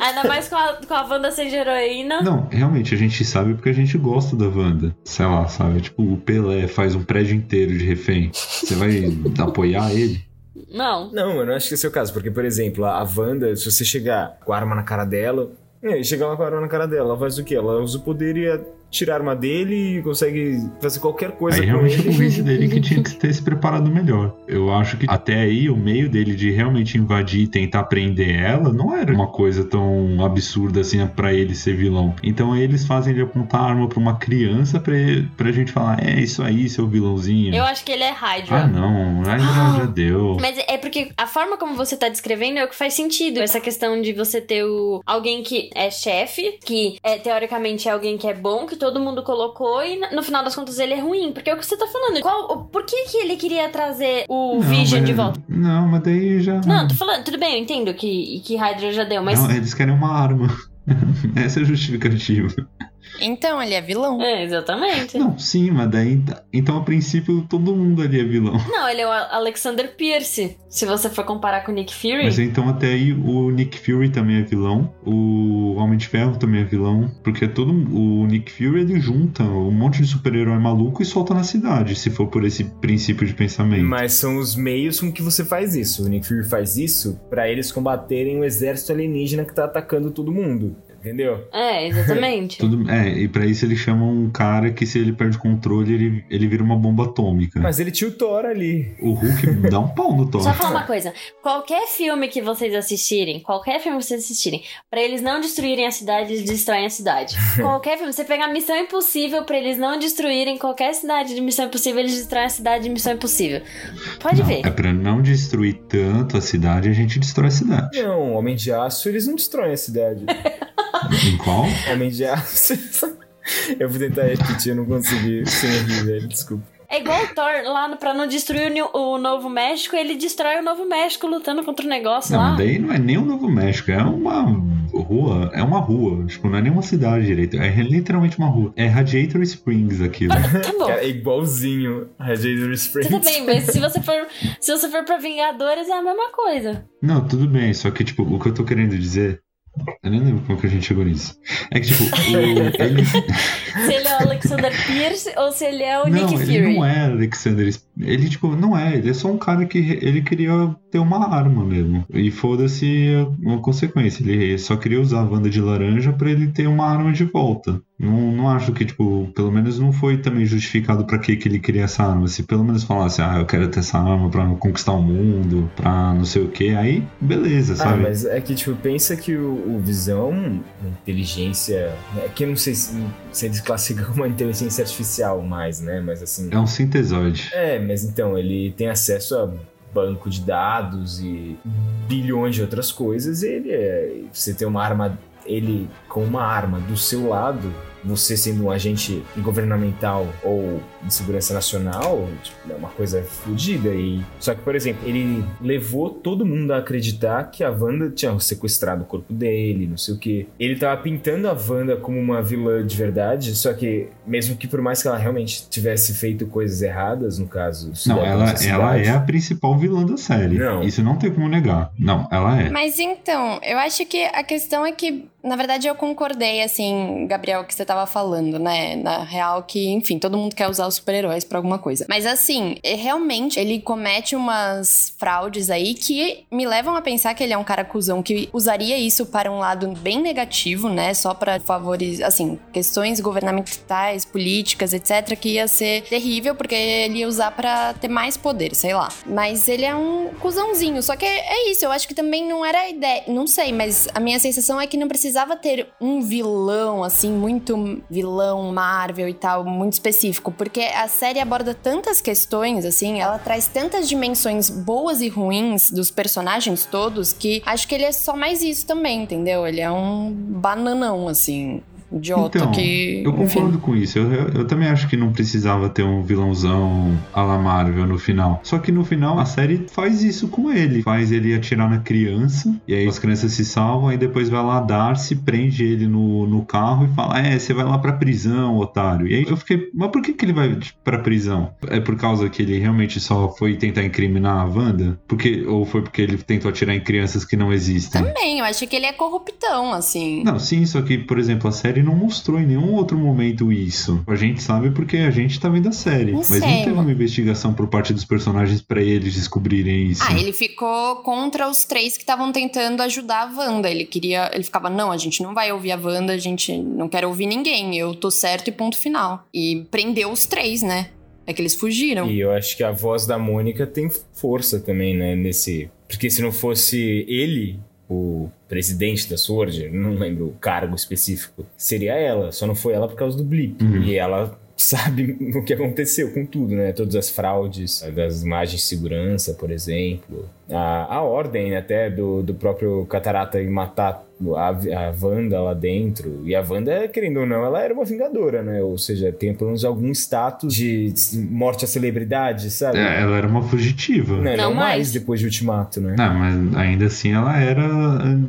Ainda mais com a, com a Wanda sendo heroína. Não, realmente, a gente sabe porque a gente gosta da Wanda. Sei lá, sabe? Tipo, o Pelé faz um prédio inteiro de refém. Você vai apoiar ele? Não. Não, eu não acho que esse é o caso, porque, por exemplo, a Wanda, se você chegar com a arma na cara dela, é, chegar lá com a arma na cara dela, ela faz o quê? Ela usa o poder e a- tira a arma dele e consegue fazer qualquer coisa Aí com realmente eu ele. convenci dele que tinha que ter se preparado melhor. Eu acho que até aí o meio dele de realmente invadir e tentar prender ela não era uma coisa tão absurda assim pra ele ser vilão. Então aí eles fazem ele apontar a arma pra uma criança pra, pra gente falar: é isso aí, seu vilãozinho. Eu acho que ele é Hydra. Ah, não, aí já, já deu. Mas é porque a forma como você tá descrevendo é o que faz sentido. Essa questão de você ter o, alguém que é chefe, que é, teoricamente é alguém que é bom, que todo mundo colocou, e no final das contas ele é ruim. Porque é o que você tá falando. Qual, por que, que ele queria trazer o Não, Vision mas- de volta? Não, mas daí já. Não, tô falando, tudo bem, eu entendo que, que Hydra já deu, mas. Não, eles querem uma arma. Essa é a justificativa. Então, ele é vilão. É, exatamente. Não, sim, mas daí. Então, a princípio, todo mundo ali é vilão. Não, ele é o Alexander Pierce. Se você for comparar com o Nick Fury. Mas então, até aí, o Nick Fury também é vilão. O Homem de Ferro também é vilão. Porque todo o Nick Fury ele junta um monte de super-herói maluco e solta na cidade, se for por esse princípio de pensamento. Mas são os meios com que você faz isso. O Nick Fury faz isso pra eles combaterem o exército alienígena que tá atacando todo mundo. Entendeu? É, exatamente. Tudo, é, e pra isso eles chamam um cara que se ele perde o controle, ele, ele vira uma bomba atômica. Mas ele tinha o Thor ali. O Hulk dá um pau no Thor. Só falar uma coisa. Qualquer filme que vocês assistirem, qualquer filme que vocês assistirem, pra eles não destruírem a cidade, eles destroem a cidade. qualquer filme, você pegar Missão Impossível, pra eles não destruírem qualquer cidade de Missão Impossível, eles destroem a cidade de Missão Impossível. Pode Não, ver. É pra não destruir tanto a cidade, a gente destrói a cidade. Não, Homem de Aço, eles não destroem a cidade. Em qual? Homem de Aço. Eu vou tentar repetir, eu não consegui sem rir, velho. Desculpa. É igual o Thor lá no- pra não destruir o, o Novo México, ele destrói o Novo México lutando contra o negócio Não, lá. daí não é nem o Novo México, é uma rua, é uma rua, tipo, não é nem uma cidade direito, é literalmente uma rua. É Radiator Springs aquilo. Tá bom. Cara, é igualzinho a Radiator Springs. Tudo bem, mas se você for, se você for pra Vingadores é a mesma coisa. Não, tudo bem, só que, tipo, o que eu tô querendo dizer. Eu nem lembro como que a gente chegou nisso. É que, tipo, o, ele. Se ele é o Alexander Pierce ou se ele é o não, Nick ele Fury. não é Alexander. Ele, tipo, não é, ele é só um cara que ele queria ter uma arma mesmo. E foda-se uma consequência. Ele só queria usar a Wanda de laranja para ele ter uma arma de volta. Não, não acho que, tipo, pelo menos não foi também justificado para que, que ele queria essa arma. Se pelo menos falasse, ah, eu quero ter essa arma pra conquistar o mundo, pra não sei o que, aí beleza, Ah, sabe? mas é que, tipo, pensa que o, o Visão, inteligência. É que eu não sei se, se eles classificam uma inteligência artificial mais, né? Mas assim. É um sintesoide. É, mas então, ele tem acesso a banco de dados e bilhões de outras coisas. Ele é. Você tem uma arma. Ele com uma arma do seu lado, você sendo um agente governamental ou de segurança nacional, tipo, é uma coisa fodida. E... Só que, por exemplo, ele levou todo mundo a acreditar que a Wanda tinha sequestrado o corpo dele, não sei o que. Ele tava pintando a Wanda como uma vilã de verdade, só que, mesmo que por mais que ela realmente tivesse feito coisas erradas, no caso. Não, ela, ela é a principal vilã da série. Não. Isso não tem como negar. Não, ela é. Mas então, eu acho que a questão é que, na verdade, eu concordei, assim, Gabriel, que você tava falando, né? Na real, que, enfim, todo mundo quer usar os super-heróis pra alguma coisa. Mas, assim, é- realmente, ele comete umas fraudes aí que me levam a pensar que ele é um cara cuzão que usaria isso para um lado bem negativo, né? Só pra favorizar, assim, questões governamentais, políticas, etc., que ia ser terrível, porque ele ia usar pra ter mais poder, sei lá. Mas ele é um cuzãozinho. Só que é isso, eu acho que também não era a ideia. Não sei, mas a minha sensação é que não precisava ter um vilão, assim, muito vilão Marvel e tal, muito específico. Porque a série aborda tantas questões, assim, ela traz tantas dimensões boas e ruins dos personagens todos que acho que ele é só mais isso também, entendeu? Ele é um bananão, assim. Idiota Então, que. Eu enfim. concordo com isso. Eu, eu- eu também acho que não precisava ter um vilãozão à la Marvel no final. Só que no final a série faz isso com ele. Faz ele atirar na criança. E aí as crianças se salvam. Aí depois vai lá Darcy, prende ele no, no carro e fala: É, você vai lá pra prisão, otário. E aí eu fiquei, mas por que, que ele vai pra prisão? É por causa que ele realmente só foi tentar incriminar a Wanda? Porque, ou foi porque ele tentou atirar em crianças que não existem? Também, eu acho que ele é corruptão, assim. Não, sim, só que, por exemplo, a série não mostrou em nenhum outro momento isso. A gente sabe porque a gente tá vendo a série. Não mas sei, não teve uma investigação por parte dos personagens pra eles descobrirem isso. Ah, ele ficou contra os três que estavam tentando ajudar a Wanda. Ele queria. Ele ficava, não, a gente não vai ouvir a Wanda, a gente não quer ouvir ninguém. Eu tô certo e ponto final. E prendeu os três, né? É que eles fugiram. E eu acho que a voz da Mônica tem força também, né? Nesse. Porque se não fosse ele, o presidente da Sword, não lembro o cargo específico, seria ela. Só não foi ela por causa do blip. Uhum. E ela sabe o que aconteceu com tudo, né? Todas as fraudes, das imagens de segurança, por exemplo. A, a ordem até do, do próprio Catarata em matar a, a Wanda lá dentro. E a Wanda, querendo ou não, ela era uma vingadora, né? Ou seja, tem pelo menos algum status de morte à celebridade, sabe? É, ela era uma fugitiva. Não, Não mais mais. depois de Ultimato, né? Não, mas ainda assim ela era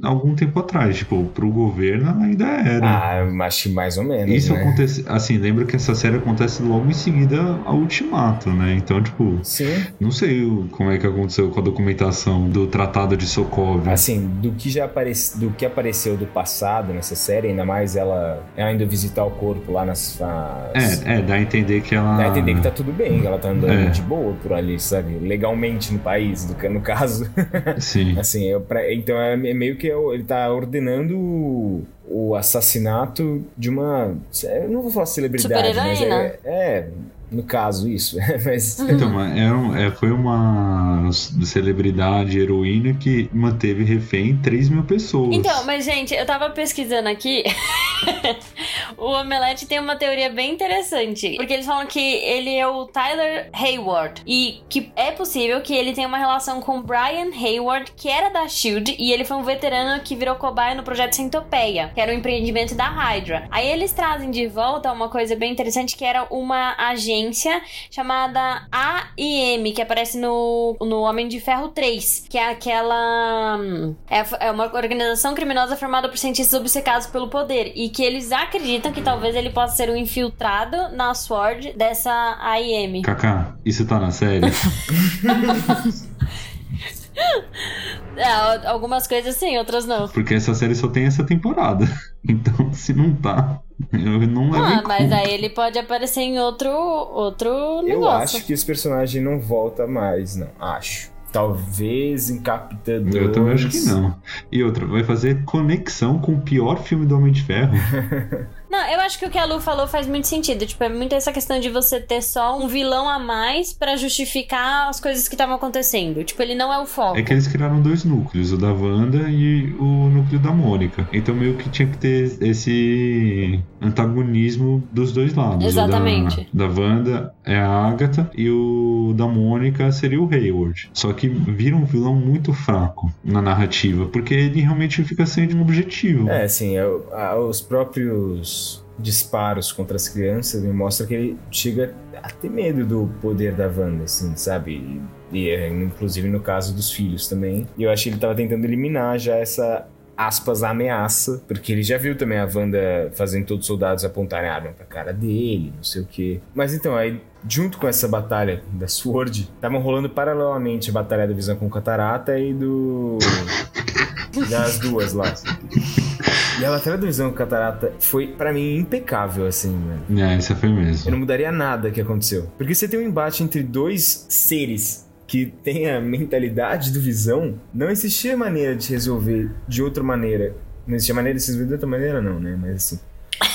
há algum tempo atrás. Tipo, pro governo ela ainda era. Ah, acho que mais ou menos, Isso né? acontece. Assim, lembra que essa série acontece logo em seguida ao Ultimato, né? Então, tipo, Sim. não sei como é que aconteceu com a documentação do Tratado de Sokovia. Assim, do que já aparece, do que apareceu do passado nessa série, ainda mais ela, ela indo visitar o corpo lá nas. nas- É, é, dá a entender que ela. Dá a entender que tá tudo bem, que ela tá andando É. de boa por ali, sabe? Legalmente no país, do, que- no caso. Sim. Assim, eu, pra- então é meio que eu- ele tá ordenando o, assassinato de uma. Eu não vou falar celebridade, mas é, é, no caso, isso. mas. Então, mas era um- é, foi uma celebridade heroína que manteve refém 3 mil pessoas. Então, mas gente, eu tava pesquisando aqui. o Omelete tem uma teoria bem interessante. Porque eles falam que ele é o Tyler Hayward. E que é possível que ele tenha uma relação com Brian Hayward, que era da Shield. E ele foi um veterano que virou cobaia no projeto Centopeia, que era um empreendimento da Hydra. Aí eles trazem de volta uma coisa bem interessante, que era uma agência chamada AIM, que aparece no, no Homem de Ferro 3, que é aquela. É, é uma organização criminosa formada por cientistas obcecados pelo poder. E que eles acreditam que talvez ele possa ser um infiltrado na SWORD dessa AIM. Kaká, isso tá na série? É, al- algumas coisas sim, outras não. Porque essa série só tem essa temporada. Então, se não tá. Eu não levo Ah, mas aí ele pode aparecer em outro, outro Eu negócio. acho que esse personagem não volta mais, não. Acho. Talvez em Capitã 2. Eu também acho que não. E outra, vai fazer conexão com o pior filme do Homem de Ferro. Não, eu acho que o que a Lu falou faz muito sentido. Tipo, é muito essa questão de você ter só um vilão a mais pra justificar as coisas que estavam acontecendo. Tipo, ele não é o foco. É que eles criaram dois núcleos, o da Wanda e o núcleo da Mônica. Então meio que tinha que ter esse antagonismo dos dois lados. Exatamente. O da, da Wanda é a Agatha e o da Mônica seria o Hayward. Só que vira um vilão muito fraco na narrativa, porque ele realmente fica sem um objetivo. É, assim, é os próprios disparos contra as crianças me mostram que ele chega a ter medo do poder da Wanda, assim, sabe? E, é, inclusive no caso dos filhos também. E eu acho que ele tava tentando eliminar já essa aspas ameaça, porque ele já viu também a Wanda fazendo todos os soldados apontarem arma pra cara dele, não sei o quê. Mas então, aí junto com essa batalha da Sword, estavam rolando paralelamente a batalha da Visão com Catarata e do das duas lá. E a batalha da Visão com o Catarata foi, pra mim, impecável, assim, mano. É, essa foi Eu mesmo. não mudaria nada que aconteceu. Porque você tem um embate entre dois seres que têm a mentalidade do Visão, não existia maneira de resolver de outra maneira. Não existia maneira de se resolver de outra maneira, não, né? Mas assim.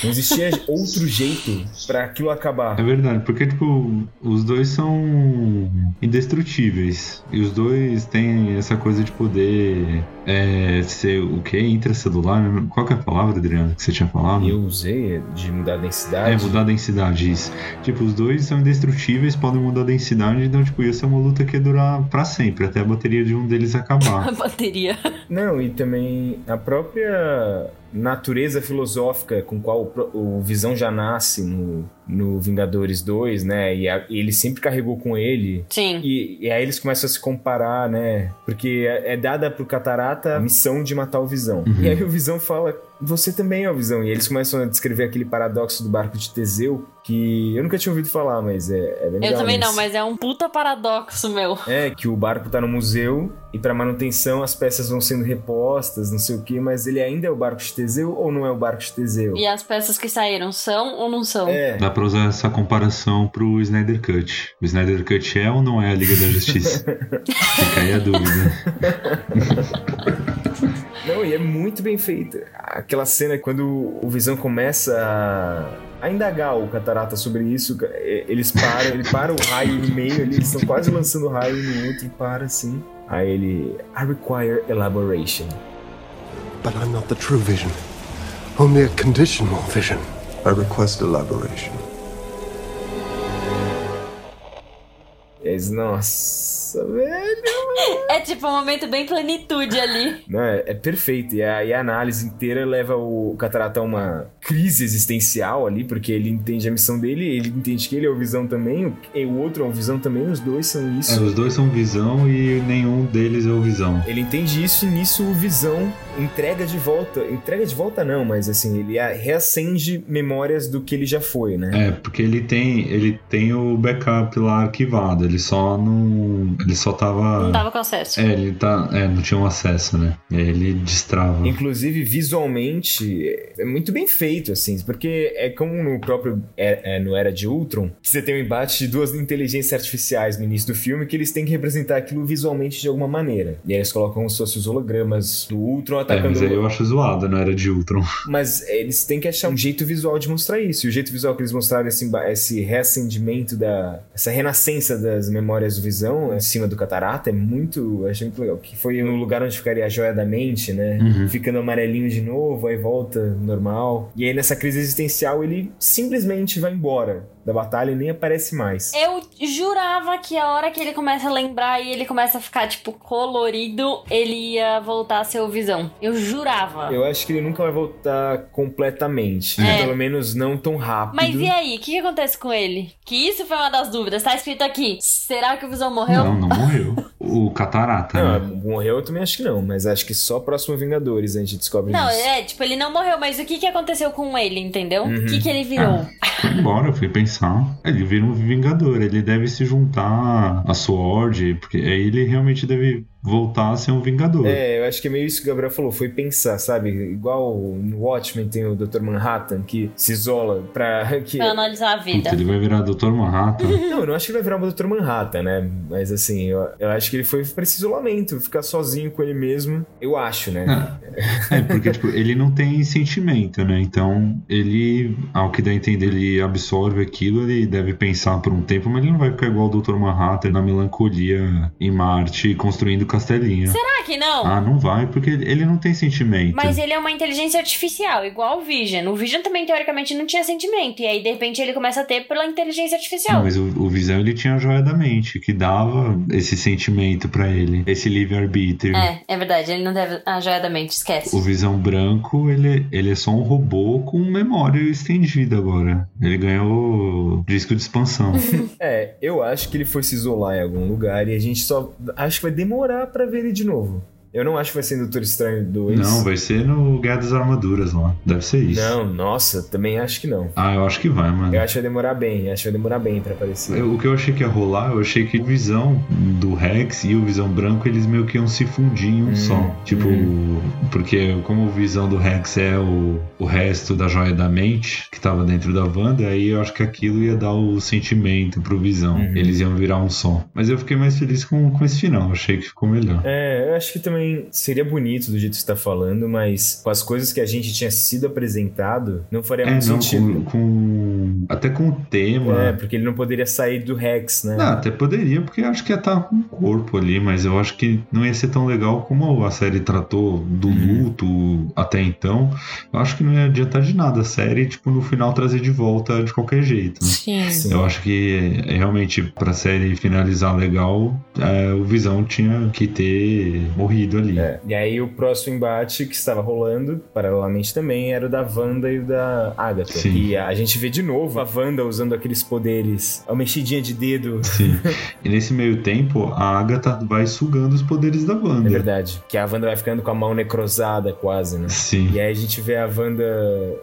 Não existia outro jeito pra aquilo acabar. É verdade, porque, tipo, os dois são indestrutíveis. E os dois têm essa coisa de poder é, ser o que? Intracelular? né? Qual que é a palavra, Adriano, que você tinha falado? Eu usei de mudar a É, densidade. mudar a densidade, isso. Tipo, os dois são indestrutíveis, podem mudar a densidade, então, tipo, ia ser uma luta que ia durar pra sempre, até a bateria de um deles acabar. A bateria. Não, e também a própria natureza filosófica com qual o, Visão já nasce no, no Vingadores 2, né? E, a- e ele sempre carregou com ele. Sim. E, e aí eles começam a se comparar, né? Porque é, é dada pro Catarata a missão de matar o Visão. Uhum. E aí o Visão fala, você também é o Visão. E eles começam a descrever aquele paradoxo do barco de Teseu, que eu nunca tinha ouvido falar, mas é, é bem Eu legal também não, mas é um puta paradoxo, meu. É, que o barco tá no museu e pra manutenção as peças vão sendo repostas, não sei o que, mas ele ainda é o barco de Teseu ou não é o barco de Teseu? E as peças que saíram são ou não são? É, Dá pra usar essa comparação pro Snyder Cut. O Snyder Cut é ou não é a Liga da Justiça? Fica aí a dúvida. não, e é muito bem feita. Aquela cena quando o Visão começa a, a indagar o Catarata sobre isso, é, eles param, ele para o raio no meio ali, eles estão quase lançando o raio no outro e para assim. Aí ele, I require elaboration. But I'm not the true vision. Only a conditional vision. I request elaboration. Eles, nossa, velho. É tipo um momento bem plenitude ali. Não, é, é perfeito. E a, e a análise inteira leva o Catarata a uma crise existencial ali, porque ele entende a missão dele, ele entende que ele é o Visão também, o, e o outro é o Visão também, os dois são É, isso. os dois são visão e nenhum deles é o visão. Ele entende isso e nisso o Visão entrega de volta. Entrega de volta não, mas assim, ele a- reacende memórias do que ele já foi, né? É, porque ele tem, ele tem o backup lá arquivado, ele só não. Ele só tava. Não tava com acesso. É, ele tá. É, não tinha um acesso, né? E aí ele destrava. Inclusive, visualmente, é muito bem feito, assim, porque é como no próprio é, é, no Era de Ultron, que você tem um embate de duas inteligências artificiais no início do filme que eles têm que representar aquilo visualmente de alguma maneira. E aí eles colocam os hologramas do Ultron É, atacando... mas aí eu acho zoado, não era de Ultron. Mas eles têm que achar um jeito visual de mostrar isso. E o jeito visual que eles mostraram esse, esse reacendimento da. essa renascença das memórias do Visão em cima do catarata é muito. Achei muito legal. Que foi no lugar onde ficaria a joia da mente, né? Uhum. Ficando amarelinho de novo, aí volta normal. E aí nessa crise existencial ele simplesmente vai embora da batalha e nem aparece mais. Eu jurava que a hora que ele começa a lembrar e ele começa a ficar, tipo, colorido, ele ia voltar a ser o Visão. Eu jurava. Eu acho que ele nunca vai voltar completamente. É. Pelo menos não tão rápido. Mas e aí, o que, que acontece com ele? Que isso foi uma das dúvidas. Tá escrito aqui. Será que o Visão morreu? Não, não morreu. O Catarata, Não, né? morreu eu também acho que não, mas acho que só próximo Vingadores a gente descobre Não, isso. é, tipo, ele não morreu, mas o que, que aconteceu com ele, entendeu? Uhum. O que, que ele virou? Foi embora, fui pensar. Ele vira um Vingador, ele deve se juntar a Sword, porque aí ele realmente deve voltar a ser um Vingador. É, eu acho que é meio isso que o Gabriel falou, foi pensar, sabe? Igual no Watchmen tem o Dr. Manhattan, que se isola pra... Que... Pra analisar a vida. Puta, ele vai virar Dr. Manhattan. Não, eu não acho que ele vai virar o Dr. Manhattan, né? Mas assim, eu, eu acho que ele foi pra esse isolamento, ficar sozinho com ele mesmo. Eu acho, né? É, porque, tipo, ele não tem sentimento, né? Então, ele, ao que dá a entender, ele absorve aquilo, ele deve pensar por um tempo, mas ele não vai ficar igual o Dr. Manhattan na melancolia em Marte, construindo castelinho. Será que não? Ah, não vai, porque ele não tem sentimento. Mas ele é uma inteligência artificial, igual o Vision. O Vision também, teoricamente, não tinha sentimento. E aí, de repente, ele começa a ter pela inteligência artificial. Não, mas o, o Visão ele tinha a joia da mente, que dava esse sentimento pra ele, esse livre-arbítrio. É, é verdade. Ele não deve a joia da mente, esquece. O Visão Branco, ele, ele é só um robô com memória estendida agora. Ele ganhou disco de expansão. É, eu acho que ele foi se isolar em algum lugar e a gente só. Acho que vai demorar pra ver ele de novo. Eu não acho que vai ser no Doutor Estranho 2. Não, vai ser no Guerra das Armaduras lá. Deve ser isso. Não, nossa, também acho que não. Ah, eu acho que vai, mano. Eu acho que vai demorar bem, acho que vai demorar bem pra aparecer. Eu- o que eu achei que ia rolar, eu achei que o Visão do Rex e o Visão Branco, eles meio que iam se fundir em um Hum, só. Tipo, porque como o Visão do Rex é o, o resto da joia da mente que tava dentro da Wanda, aí eu acho que aquilo ia dar o sentimento pro Visão. Uhum. Eles iam virar um só. Mas eu fiquei mais feliz com, com esse final, achei que ficou melhor. É, eu acho que também seria bonito do jeito que você tá falando, mas com as coisas que a gente tinha sido apresentado, não faria É, muito não, sentido. com, com- Até com o tema. É, porque ele não poderia sair do Rex, né? Não, até poderia, porque eu acho que ia estar com o corpo ali, mas eu acho que não ia ser tão legal como a série tratou do Uhum. luto até então. Eu acho que não ia adiantar de nada a série, tipo, no final trazer de volta de qualquer jeito. né? Sim. Sim. Eu acho que é, realmente pra série finalizar legal, é, o Visão tinha que ter morrido ali. É, E aí o próximo embate que estava rolando, paralelamente também, era o da Wanda e o da Agatha. Sim. E a gente vê de novo a Wanda usando aqueles poderes, a mexidinha de dedo. Sim. E nesse meio tempo, a Agatha vai sugando os poderes da É Wanda. verdade. Que a Wanda vai ficando com a mão necrosada quase, né? Sim. E aí a gente vê a Wanda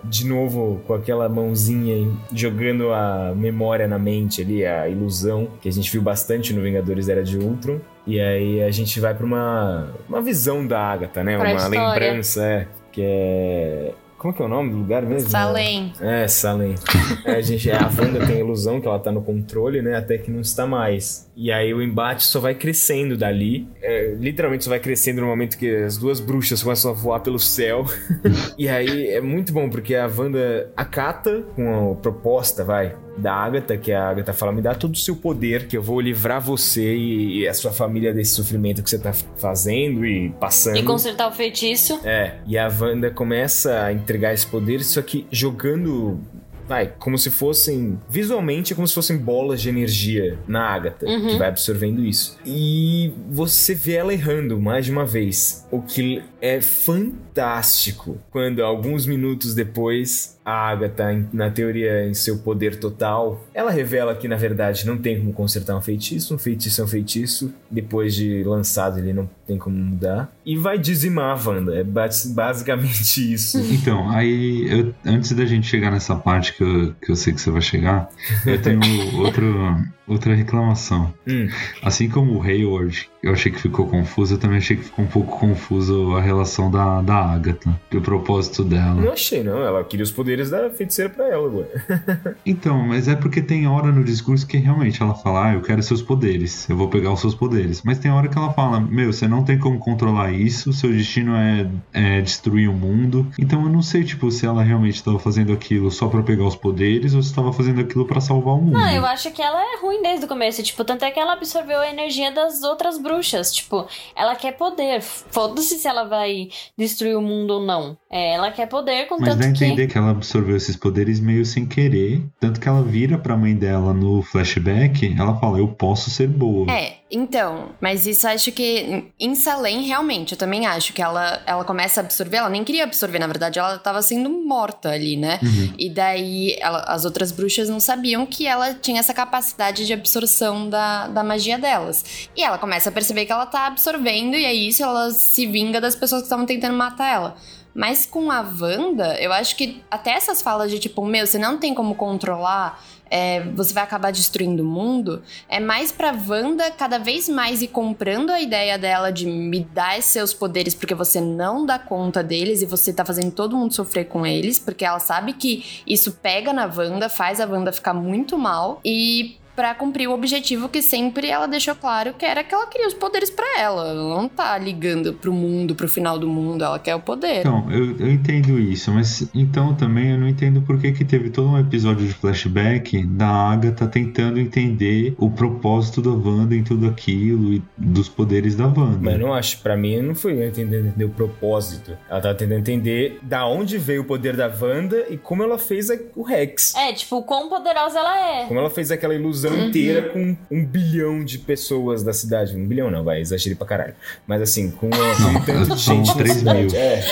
de novo com aquela mãozinha jogando a memória na mente ali, a ilusão, que a gente viu bastante no Vingadores Era de Ultron. E aí a gente vai pra uma, uma visão da Agatha, né? Pra uma história. lembrança, é, que é... Como que é o nome do lugar mesmo? Salem. É, Salem. É, a, gente, a Wanda tem a ilusão que ela tá no controle, né? Até que não está mais. E aí o embate só vai crescendo dali. É, literalmente só vai crescendo no momento que as duas bruxas começam a voar pelo céu. e aí é muito bom, porque a Wanda acata com a proposta, vai, da Agatha, que a Agatha fala: me dá todo o seu poder, que eu vou livrar você e, e a sua família desse sofrimento que você tá fazendo e passando. E consertar o feitiço. É, e a Wanda começa a entregar esse poder, só que jogando. Vai, como se fossem. Visualmente, como se fossem bolas de energia na Agatha, Uhum. que vai absorvendo isso. E você vê ela errando mais de uma vez. O que é fantástico quando, alguns minutos depois, a Agatha, na teoria, em seu poder total, ela revela que, na verdade, não tem como consertar um feitiço. Um feitiço é um feitiço. Depois de lançado, ele não tem como mudar. E vai dizimar a Wanda. É bas- basicamente isso. Então, aí, eu- antes da gente chegar nessa parte que eu, que eu sei que você vai chegar, eu tenho outro, outra reclamação. Hum. Assim como o Hayward, eu achei que ficou confuso, eu também achei que ficou um pouco confuso a relação da, da Agatha, e o propósito dela. Não achei, não. Ela queria os poderes da feiticeira pra ela, ué. Então, mas é porque tem hora no discurso que realmente ela fala, ah, eu quero seus poderes, eu vou pegar os seus poderes. Mas tem hora que ela fala, meu, você não tem como controlar isso, seu destino é, é destruir o mundo. Então eu não sei, tipo, se ela realmente estava fazendo aquilo só pra pegar os poderes ou se estava fazendo aquilo pra salvar o mundo. Não, eu acho que ela é ruim desde o começo. Tipo, tanto é que ela absorveu a energia das outras bruxas. Tipo, ela quer poder. Foda-se se ela vai destruir o mundo ou não. É, ela quer poder, Mas contanto dá a que. entender que ela absorveu esses poderes meio sem querer. Tanto que ela vira pra mãe dela no flashback, ela fala, eu posso ser boa. É, então, mas isso acho que em Salem, realmente, eu também acho que ela, ela começa a absorver, ela nem queria absorver, na verdade, ela tava sendo morta ali, né? Uhum. E daí ela- as outras bruxas não sabiam que ela tinha essa capacidade de absorção da, da magia delas. E ela começa a perceber que ela tá absorvendo, e é isso, ela se vinga das pessoas que estavam tentando matar ela. Mas com a Wanda, eu acho que até essas falas de tipo, meu, você não tem como controlar, é, você vai acabar destruindo o mundo, é mais pra Wanda cada vez mais ir comprando a ideia dela de me dar seus poderes porque você não dá conta deles e você tá fazendo todo mundo sofrer com eles, porque ela sabe que isso pega na Wanda, faz a Wanda ficar muito mal e para cumprir o objetivo que sempre ela deixou claro que era que ela queria os poderes para ela. Ela não tá ligando pro mundo, pro final do mundo, ela quer o poder. Então, eu, eu entendo isso, mas então também eu não entendo por que, que teve todo um episódio de flashback da Agatha tentando entender o propósito da Wanda em tudo aquilo e dos poderes da Wanda. Mas eu não acho, pra mim não foi entender, entender o propósito. Ela tava tentando entender da onde veio o poder da Wanda e como ela fez a- o Rex. É, tipo, quão poderosa ela é. Como ela fez aquela ilusão inteira com um bilhão de pessoas da cidade. Um bilhão não, vai, exagerei pra caralho. Mas assim, com aquele tanto de gente na três mil. cidade. É,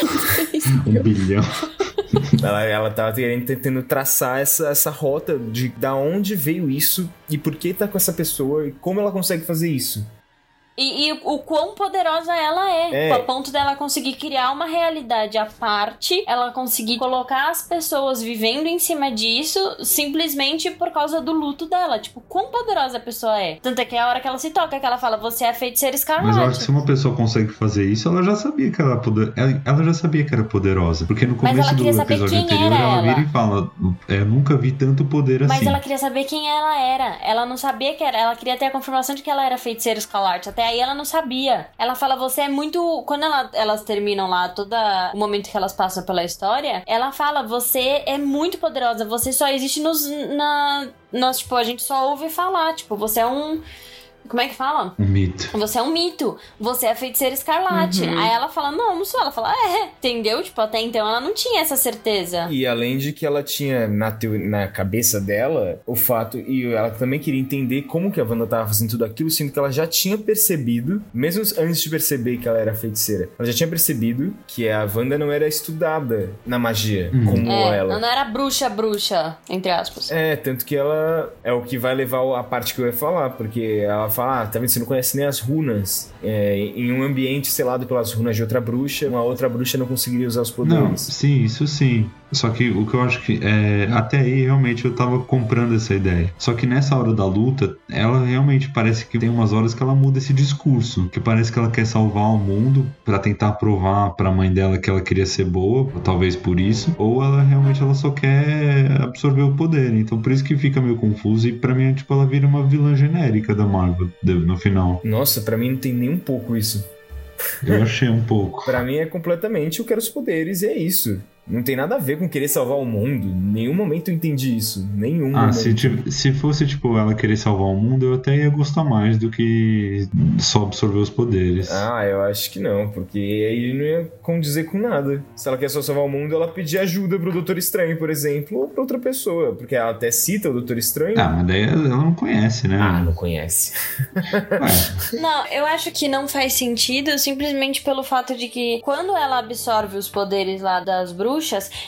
Um bilhão. ela, ela tava querendo, tentando traçar essa, essa rota de da onde veio isso e por que tá com essa pessoa e como ela consegue fazer isso. E, e o quão poderosa ela é, É. A ponto dela conseguir criar uma realidade à parte, ela conseguir colocar as pessoas vivendo em cima disso simplesmente por causa do luto dela. Tipo, quão poderosa a pessoa é. Tanto é que é a hora que ela se toca, que ela fala, você é feiticeira escarlate. Mas eu acho que se uma pessoa consegue fazer isso, ela já sabia que ela era poder... ela, ela já sabia que era poderosa. Porque no Mas começo ela do queria saber episódio quem anterior, era ela vira ela. e fala: é, Eu nunca vi tanto poder Mas assim. ela queria saber quem ela era. Ela não sabia que era. Ela queria ter a confirmação de que ela era feiticeira escarlate. Até aí ela não sabia. Ela fala, você é muito. Quando ela- elas terminam lá, todo o momento que elas passam pela história, ela fala, você é muito poderosa. Você só existe nos. Na, nós, tipo, a gente só ouve falar. Tipo, você é um. Como é que fala? Um mito. Você é um mito. Você é feiticeira escarlate. Uhum. Aí ela fala, não, não sou. Ela fala, é, entendeu? Tipo, até então ela não tinha essa certeza. E além de que ela tinha na, teo- na cabeça dela o fato, e ela também queria entender como que a Wanda tava fazendo tudo aquilo, sendo que ela já tinha percebido, mesmo antes de perceber que ela era feiticeira, ela já tinha percebido que a Wanda não era estudada na magia, Uhum. como É, ela. ela não era bruxa, bruxa, entre aspas. É, tanto que ela é o que vai levar a parte que eu ia falar, porque ela fala, ah, tá vendo, você não conhece nem as runas. É, em um ambiente selado pelas runas de outra bruxa, uma outra bruxa não conseguiria usar os poderes. Não, sim, isso sim. Só que o que eu acho que é, até aí realmente eu tava comprando essa ideia. Só que nessa hora da luta, ela realmente parece que tem umas horas que ela muda esse discurso, que parece que ela quer salvar o mundo pra tentar provar pra mãe dela que ela queria ser boa, talvez por isso, ou ela realmente ela só quer absorver o poder. Então por isso que fica meio confuso e pra mim tipo ela vira uma vilã genérica da Marvel no final. Nossa, pra mim não tem nem um pouco isso. Eu achei um pouco. Pra mim é completamente eu quero os poderes e é isso. Não tem nada a ver com querer salvar o mundo. Em nenhum momento eu entendi isso. Nenhum Ah, momento. se, se fosse, tipo, ela querer salvar o mundo, eu até ia gostar mais do que só absorver os poderes. Ah, eu acho que não, porque aí não ia condizer com nada. Se ela quer só salvar o mundo, ela pedir ajuda pro Doutor Estranho, por exemplo, ou pra outra pessoa. Porque ela até cita o Doutor Estranho. Ah, mas daí ela não conhece, né? Ah, não conhece. Não, eu acho que não faz sentido simplesmente pelo fato de que quando ela absorve os poderes lá das bruxas,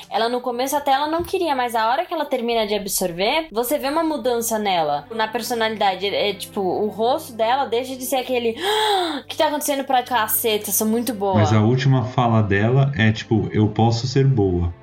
ela no começo até ela não queria, mas a hora que ela termina de absorver, você vê uma mudança nela, na personalidade. É tipo, o rosto dela deixa de ser aquele. "Ah, que tá acontecendo pra caceta? Sou muito boa. mas a última fala dela é, tipo, eu posso ser boa.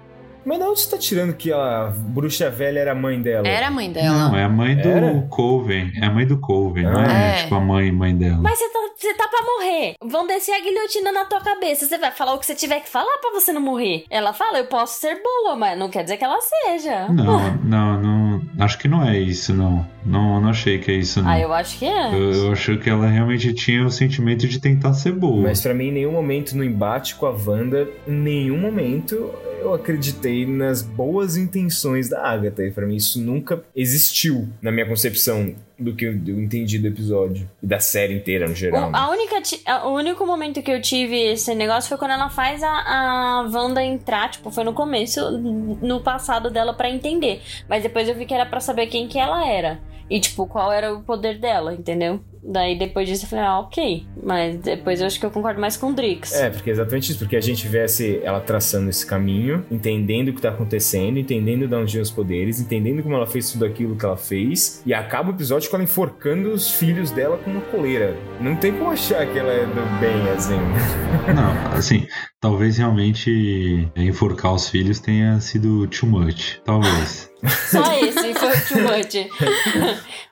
Mas de onde você tá tirando que a bruxa velha era a mãe dela? Era a mãe dela. Não, é a mãe do Era? Coven. É a mãe do Coven, não Ah, é, é. tipo a mãe, mãe dela. Mas você tá, você tá pra morrer. Vão descer a guilhotina na tua cabeça. Você vai falar o que você tiver que falar pra você não morrer. Ela fala, eu posso ser boa, mas não quer dizer que ela seja. Não, não, não. Acho que não é isso, não. Não, não achei que é isso, não. Ah, eu acho que é. Eu, eu acho que ela realmente tinha o sentimento de tentar ser boa. Mas pra mim, em nenhum momento no embate com a Wanda, em nenhum momento eu acreditei nas boas intenções da Agatha. E pra mim isso nunca existiu na minha concepção do que eu entendi do episódio. E da série inteira, no geral. O, né? a única, a- o único momento que eu tive esse negócio foi quando ela faz a, a Wanda entrar, tipo, foi no começo, no passado dela pra entender. Mas depois eu vi que era pra saber quem que ela era. E, tipo, qual era o poder dela, entendeu? Daí depois disso eu falei, ah, ok. Mas depois eu acho que eu concordo mais com o Drix. É, porque é exatamente isso, porque a gente vê esse- ela traçando esse caminho, entendendo o que tá acontecendo, entendendo de onde vem os poderes, entendendo como ela fez tudo aquilo que ela fez, e acaba o episódio com ela enforcando os filhos dela com uma coleira. Não tem como achar que ela é do bem, assim. Não, assim, Talvez realmente enforcar os filhos tenha sido too much. Talvez. Só esse foi too much.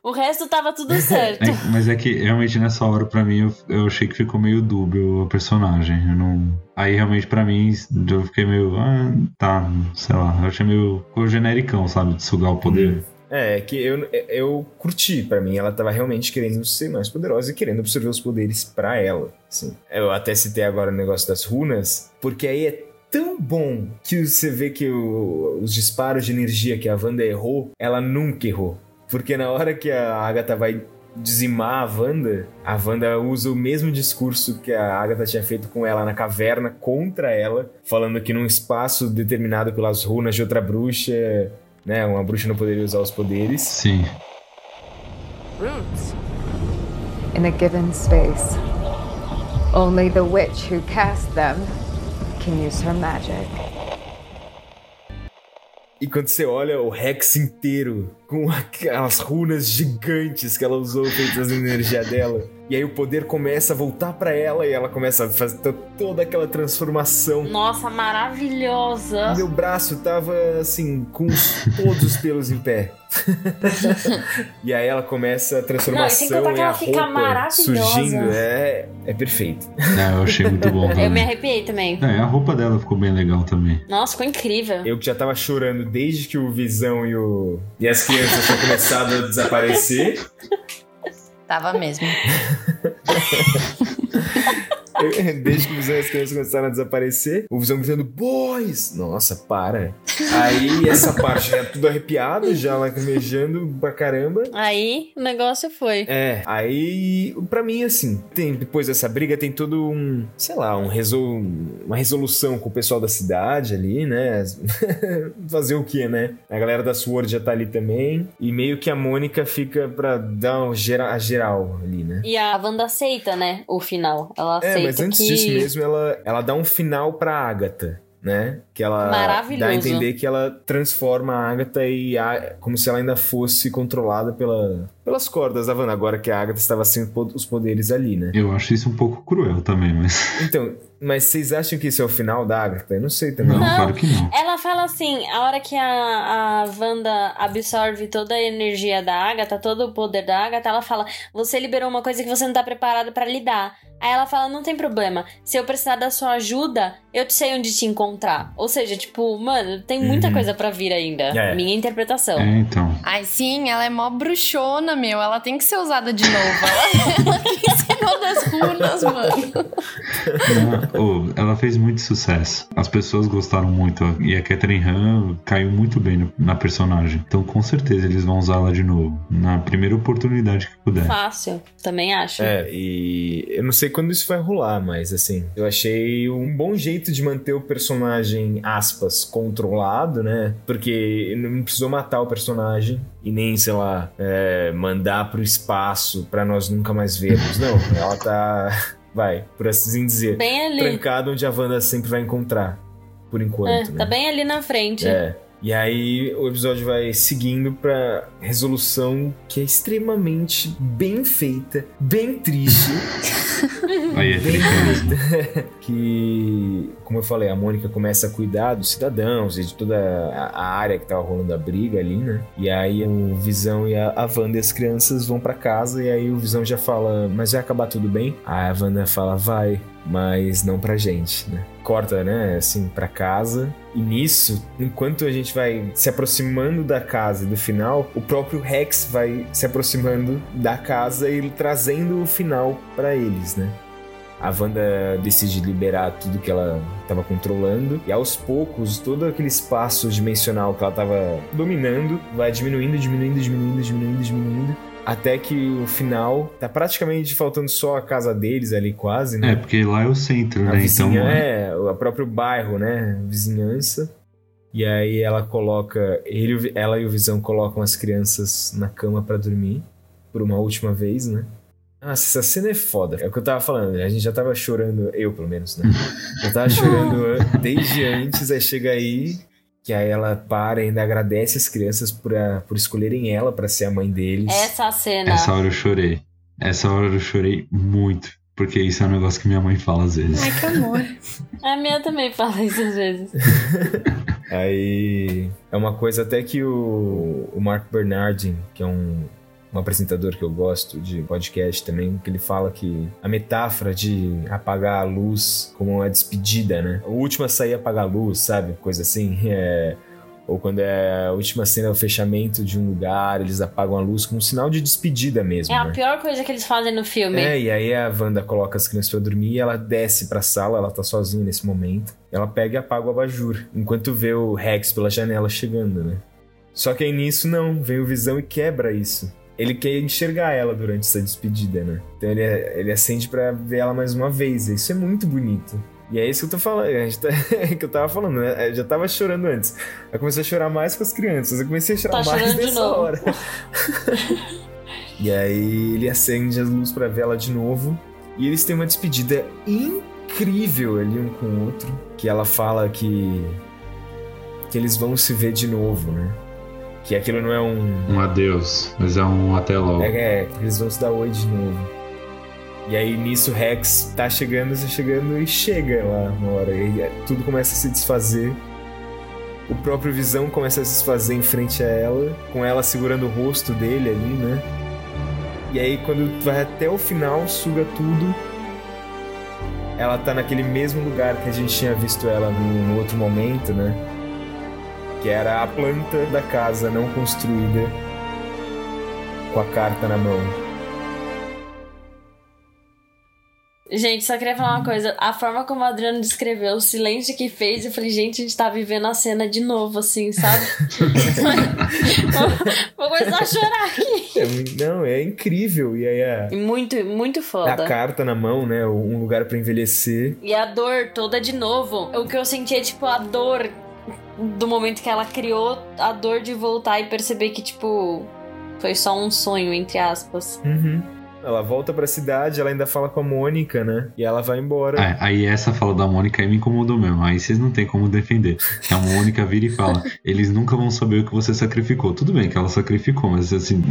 o resto tava tudo certo. É, mas é que realmente nessa hora, pra mim, eu, eu achei que ficou meio dúbio o personagem. Eu não. Aí realmente pra mim, eu fiquei meio. Ah, tá, sei lá. Eu achei meio. Ficou genericão, sabe? De sugar o poder. É, que eu, eu curti, para mim, ela tava realmente querendo ser mais poderosa e querendo absorver os poderes para ela. Assim. Eu até citei agora o negócio das runas, porque aí é tão bom que você vê que o, os disparos de energia que a Wanda errou, ela nunca errou. Porque na hora que a Agatha vai dizimar a Wanda, a Wanda usa o mesmo discurso que a Agatha tinha feito com ela na caverna contra ela, falando que num espaço determinado pelas runas de outra bruxa né? Uma bruxa não poderia usar os poderes. Sim. Roots. In a given space. Only the witch who cast them can use her magic. E quando você olha o Rex inteiro com aquelas runas gigantes que ela usou feitas na energia dela, e aí o poder começa a voltar para ela e ela começa a fazer toda aquela transformação. Nossa, maravilhosa! Meu braço tava assim, com todos os pelos em pé. e aí ela começa a transformação Não, e, e a roupa surgindo. É, é perfeito. É, eu achei muito bom. Também. Eu me arrepiei também. É, a roupa dela ficou bem legal também. Nossa, ficou incrível. Eu que já tava chorando desde que o Visão e, o... e as crianças tinham começado a desaparecer. Tava mesmo. Desde que o Visão e as crianças começaram a desaparecer, o Visão gritando, boys! Nossa, para. Aí essa parte já tudo arrepiado, já lacrimejando pra caramba. Aí o negócio foi. É, aí pra mim, assim, tem, depois dessa briga tem todo um, sei lá, um resol, uma resolução com o pessoal da cidade ali, né? Fazer o que, né? A galera da SWORD já tá ali também. E meio que a Mônica fica pra dar um gera, a geral ali, né? E a Wanda aceita, né? O final. Ela aceita. É, mas antes que... disso mesmo, ela, ela dá um final pra Agatha né? Que ela dá a entender que ela transforma a Agatha e a, como se ela ainda fosse controlada pela, pelas cordas da Wanda, agora que a Agatha estava sem os poderes ali, né? Eu acho isso um pouco cruel também, mas. Então, mas vocês acham que isso é o final da Agatha? Eu não sei também. Não, não, claro que não. Ela fala assim: a hora que a, a Wanda absorve toda a energia da Agatha, todo o poder da Agatha, ela fala: você liberou uma coisa que você não tá preparado para lidar. Aí ela fala: não tem problema. Se eu precisar da sua ajuda, eu sei onde te encontrar. Ou seja, tipo, mano, tem muita uhum. coisa para vir ainda. É. Minha interpretação. É, então. Ai, sim, ela é mó bruxona, meu. Ela tem que ser usada de novo. Ela, ela que ensinou das runas, mano. Ela, oh, ela fez muito sucesso. As pessoas gostaram muito. E a Catherine Han caiu muito bem na personagem. Então, com certeza, eles vão usá-la de novo. Na primeira oportunidade que puder. Fácil. Também acho. É, e eu não sei quando isso vai rolar, mas assim, eu achei um bom jeito de manter o personagem, aspas, controlado, né? Porque não precisou matar o personagem e nem, sei lá, é, mandar pro espaço para nós nunca mais vermos. Não, ela tá, vai, por assim dizer, bem ali. trancada onde a Wanda sempre vai encontrar, por enquanto. É, né? Tá bem ali na frente. É. E aí o episódio vai seguindo pra resolução que é extremamente bem feita, bem triste. Aí é bem feita. que, como eu falei, a Mônica começa a cuidar dos cidadãos e de toda a área que tava rolando a briga ali, né? E aí o Visão e a, a Wanda e as crianças vão para casa e aí o Visão já fala, mas vai acabar tudo bem? Aí a Wanda fala, vai, mas não pra gente, né? corta, né, assim, para casa. E nisso, enquanto a gente vai se aproximando da casa e do final, o próprio Rex vai se aproximando da casa e trazendo o final para eles, né? A Wanda decide liberar tudo que ela estava controlando e aos poucos todo aquele espaço dimensional que ela estava dominando vai diminuindo, diminuindo, diminuindo, diminuindo, diminuindo até que o final tá praticamente faltando só a casa deles ali, quase, né? É, porque lá é o centro, a né? Vizinha, então. É, o próprio bairro, né? Vizinhança. E aí ela coloca. Ele, ela e o Visão colocam as crianças na cama para dormir. Por uma última vez, né? Nossa, essa cena é foda. É o que eu tava falando, a gente já tava chorando, eu pelo menos, né? Eu tava chorando desde antes, aí chega aí, que aí ela para e ainda agradece as crianças por, a, por escolherem ela para ser a mãe deles. Essa cena. Essa hora eu chorei. Essa hora eu chorei muito. Porque isso é um negócio que minha mãe fala às vezes. Ai, que amor. A minha também fala isso às vezes. Aí é uma coisa até que o, o Mark Bernardin, que é um, um apresentador que eu gosto de podcast também, que ele fala que a metáfora de apagar a luz como uma despedida, né? O último a sair apagar a luz, sabe? Coisa assim. É, ou quando é a última cena, o fechamento de um lugar, eles apagam a luz como um sinal de despedida mesmo. É a né? pior coisa que eles fazem no filme. É, e aí a Wanda coloca as crianças pra dormir e ela desce pra sala, ela tá sozinha nesse momento. Ela pega e apaga o abajur, enquanto vê o Rex pela janela chegando, né? Só que aí nisso não, vem o Visão e quebra isso. Ele quer enxergar ela durante essa despedida, né? Então ele, ele acende pra ver ela mais uma vez. Isso é muito bonito. E é isso que eu tô falando, a gente tá, que eu tava falando, né? Eu já tava chorando antes. Eu comecei a chorar mais com as crianças, eu comecei a chorar Tá mais nessa hora. e aí ele acende as luzes pra ver ela de novo. E eles têm uma despedida incrível ali um com o outro. Que ela fala que. que eles vão se ver de novo, né? Que aquilo não é um. Um adeus, mas é um até logo. É, é, eles vão se dar oi de novo. E aí nisso o Rex tá chegando, tá chegando e chega lá uma hora. E tudo começa a se desfazer. O próprio Visão começa a se desfazer em frente a ela, com ela segurando o rosto dele ali, né? E aí quando vai até o final, suga tudo. Ela tá naquele mesmo lugar que a gente tinha visto ela no outro momento, né? Que era a planta da casa não construída com a carta na mão. Gente, só queria falar uma coisa. A forma como o Adriano descreveu o silêncio que fez, eu falei, gente, a gente tá vivendo a cena de novo, assim, sabe? vou, vou começar a chorar aqui. É, não, é incrível. E aí a, Muito, muito a foda. carta na mão, né? Um lugar pra envelhecer. E a dor toda de novo. O que eu senti é, tipo, a dor do momento que ela criou, a dor de voltar e perceber que, tipo, foi só um sonho, entre aspas. Uhum. Ela volta pra cidade, ela ainda fala com a Mônica, né? E ela vai embora. É, aí essa fala da Mônica aí me incomodou mesmo. Aí vocês não tem como defender. A Mônica vira e fala: eles nunca vão saber o que você sacrificou. Tudo bem que ela sacrificou, mas assim,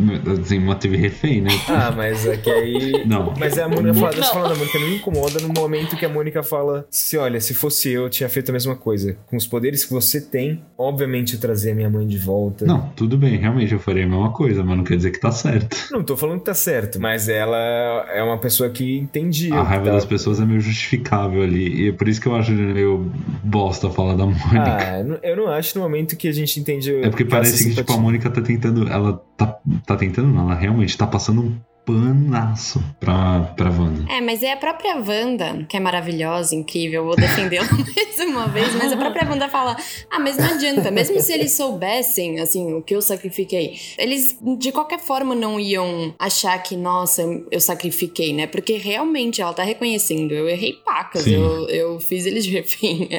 assim manteve refém, né? Ah, mas é que aí. Não. Mas é a Mônica fala, Não. deixa eu falar da Mônica, não me incomoda no momento que a Mônica fala: se olha, se fosse eu, eu tinha feito a mesma coisa. Com os poderes que você tem, obviamente eu trazia minha mãe de volta. Não, tudo bem, realmente eu faria a mesma coisa, mas não quer dizer que tá certo. Não tô falando que tá certo, mas ela é uma pessoa que entendia. A raiva das pessoas é meio justificável ali. E é por isso que eu acho meio bosta falar da Mônica. Ah, eu não- acho no momento que a gente entende. É porque parece que, tipo, a. Mônica tá tentando. Ela tá, tá tentando, não, ela realmente tá passando um panaço pra, pra Wanda. É, mas é a própria Wanda, que é maravilhosa, incrível, vou defendê-la mais uma vez, mas a própria Wanda fala: ah, mas não adianta, mesmo se eles soubessem, assim, o que eu sacrifiquei, eles de qualquer forma não iam achar que, nossa, eu sacrifiquei, né? Porque realmente ela tá reconhecendo, eu errei pacas, Sim. eu, eu fiz eles de refém.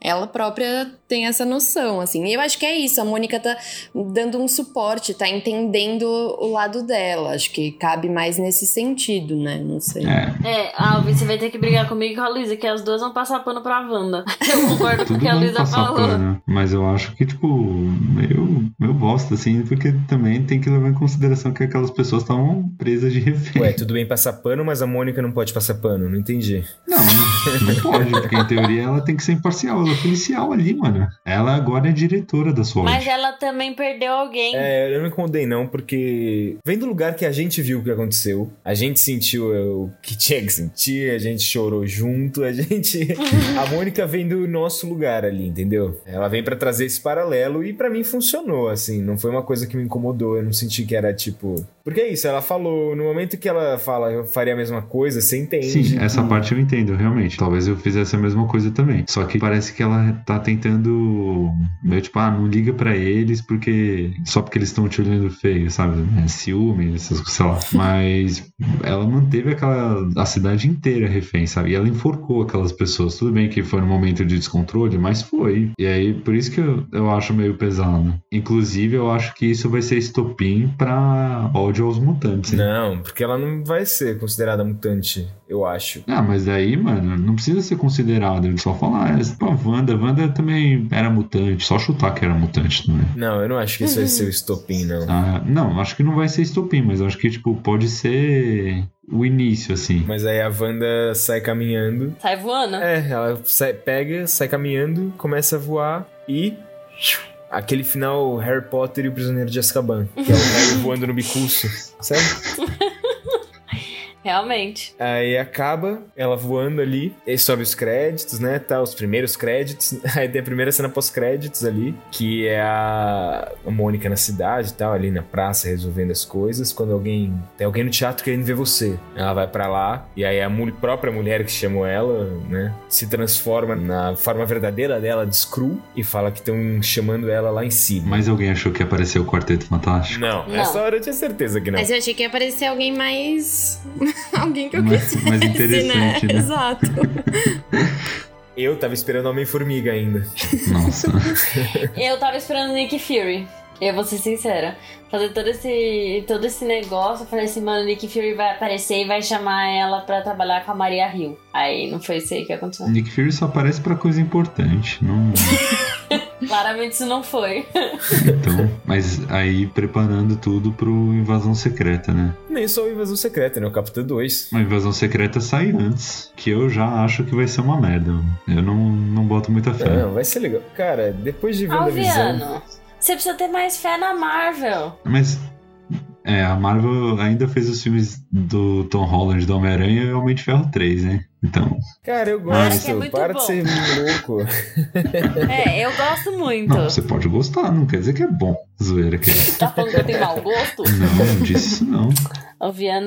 Ela própria tem essa noção, assim. E eu acho que é isso, a Mônica tá dando um suporte, tá entendendo o lado dela. Acho que cabe mais nesse sentido, né? Não sei. É, É, Alvin, você vai ter que brigar comigo e com a Luísa, que as duas vão passar pano pra Wanda. Eu concordo com o que a Luísa falou. pano. Mas eu acho que, tipo, meio, meio bosta, assim, porque também tem que levar em consideração que aquelas pessoas estavam presas de refém. Ué, tudo bem passar pano, mas a Mônica não pode passar pano, não entendi. Não, não pode, porque em teoria ela tem que ser imparcial. Ela é policial ali, mano. Ela agora é diretora da SWORD. Mas ela também perdeu alguém. É, eu não me incomodei não, porque vem do lugar que a gente viu o que aconteceu, a gente sentiu é, o que tinha que sentir, a gente chorou junto, a gente... a Mônica vem do nosso lugar ali, entendeu? Ela vem pra trazer esse paralelo e pra mim funcionou, assim, não foi uma coisa que me incomodou, eu não senti que era tipo... Porque é isso, ela falou, no momento que ela fala eu faria a mesma coisa, você entende. Sim, essa parte eu entendo, realmente. Talvez eu fizesse a mesma coisa também. Só que parece que ela tá tentando. Meio tipo, ah, não liga pra eles porque. Só porque eles estão te olhando feio, sabe? É, ciúme, essas coisas, sei lá. Mas ela manteve aquela. a cidade inteira refém, sabe? E ela enforcou aquelas pessoas. Tudo bem que foi no momento de descontrole, mas foi. E aí, por isso que eu, eu acho meio pesado. Inclusive, eu acho que isso vai ser estopim pra ódio aos mutantes. hein? Não, porque ela não vai ser considerada mutante, eu acho. Ah, mas aí, mano, não precisa ser considerado. Ele só falar, ah, pô, a Wanda, a Wanda também era mutante. Só chutar que era mutante também. Não, eu não acho que isso vai ser o estopim, não. Ah, não, acho que não vai ser estopim, mas acho que, tipo, pode pode ser o início, assim. Mas aí a Wanda sai caminhando. Sai voando? É, ela sai- pega, sai caminhando, começa a voar e. Aquele final Harry Potter e o Prisioneiro de Azkaban. Que é o Harry voando no bicurso. Sabe? Realmente. Aí acaba ela voando ali, e sobe os créditos, né? Tá, os primeiros créditos. Aí tem a primeira cena pós-créditos ali, que é a Mônica na cidade e tal, ali na praça resolvendo as coisas. Quando alguém. Tem alguém no teatro querendo ver você. Ela vai pra lá, e aí a própria mulher que chamou ela, né? Se transforma na forma verdadeira dela, de Screw, e fala que estão chamando ela lá em cima. Mas alguém achou que apareceu o Quarteto Fantástico? Não, Não. essa hora eu tinha certeza que não. Mas eu achei que ia aparecer alguém mais. alguém que eu Mais- quisesse, mais interessante, né? Exato. Eu tava esperando Homem-Formiga ainda. Nossa. Eu tava esperando Nick Fury. Eu vou ser sincera. Fazer todo esse, todo esse negócio, eu falei assim, mano, Nick Fury vai aparecer e vai chamar ela pra trabalhar com a Maria Hill. Aí não foi isso aí que aconteceu. Nick Fury só aparece pra coisa importante. Não... Claramente isso não foi. Então, mas aí preparando tudo pro Invasão Secreta, né? Nem só o Invasão Secreta, né? O Capitão 2. A Invasão Secreta sai antes, que eu já acho que vai ser uma merda. Eu não, não boto muita fé. Não, vai ser legal. Cara, depois de WandaVision... Alviano, você precisa ter mais fé na Marvel. Mas é, a Marvel ainda fez os filmes do Tom Holland do Homem-Aranha e Homem de Ferro 3, né? Então, Cara, eu gosto. que é muito Para bom. de ser louco. É, eu gosto muito. não, você pode gostar, não quer dizer que é bom. Zoeira que é. Tá falando que eu tenho mau gosto? Não, não disse isso não.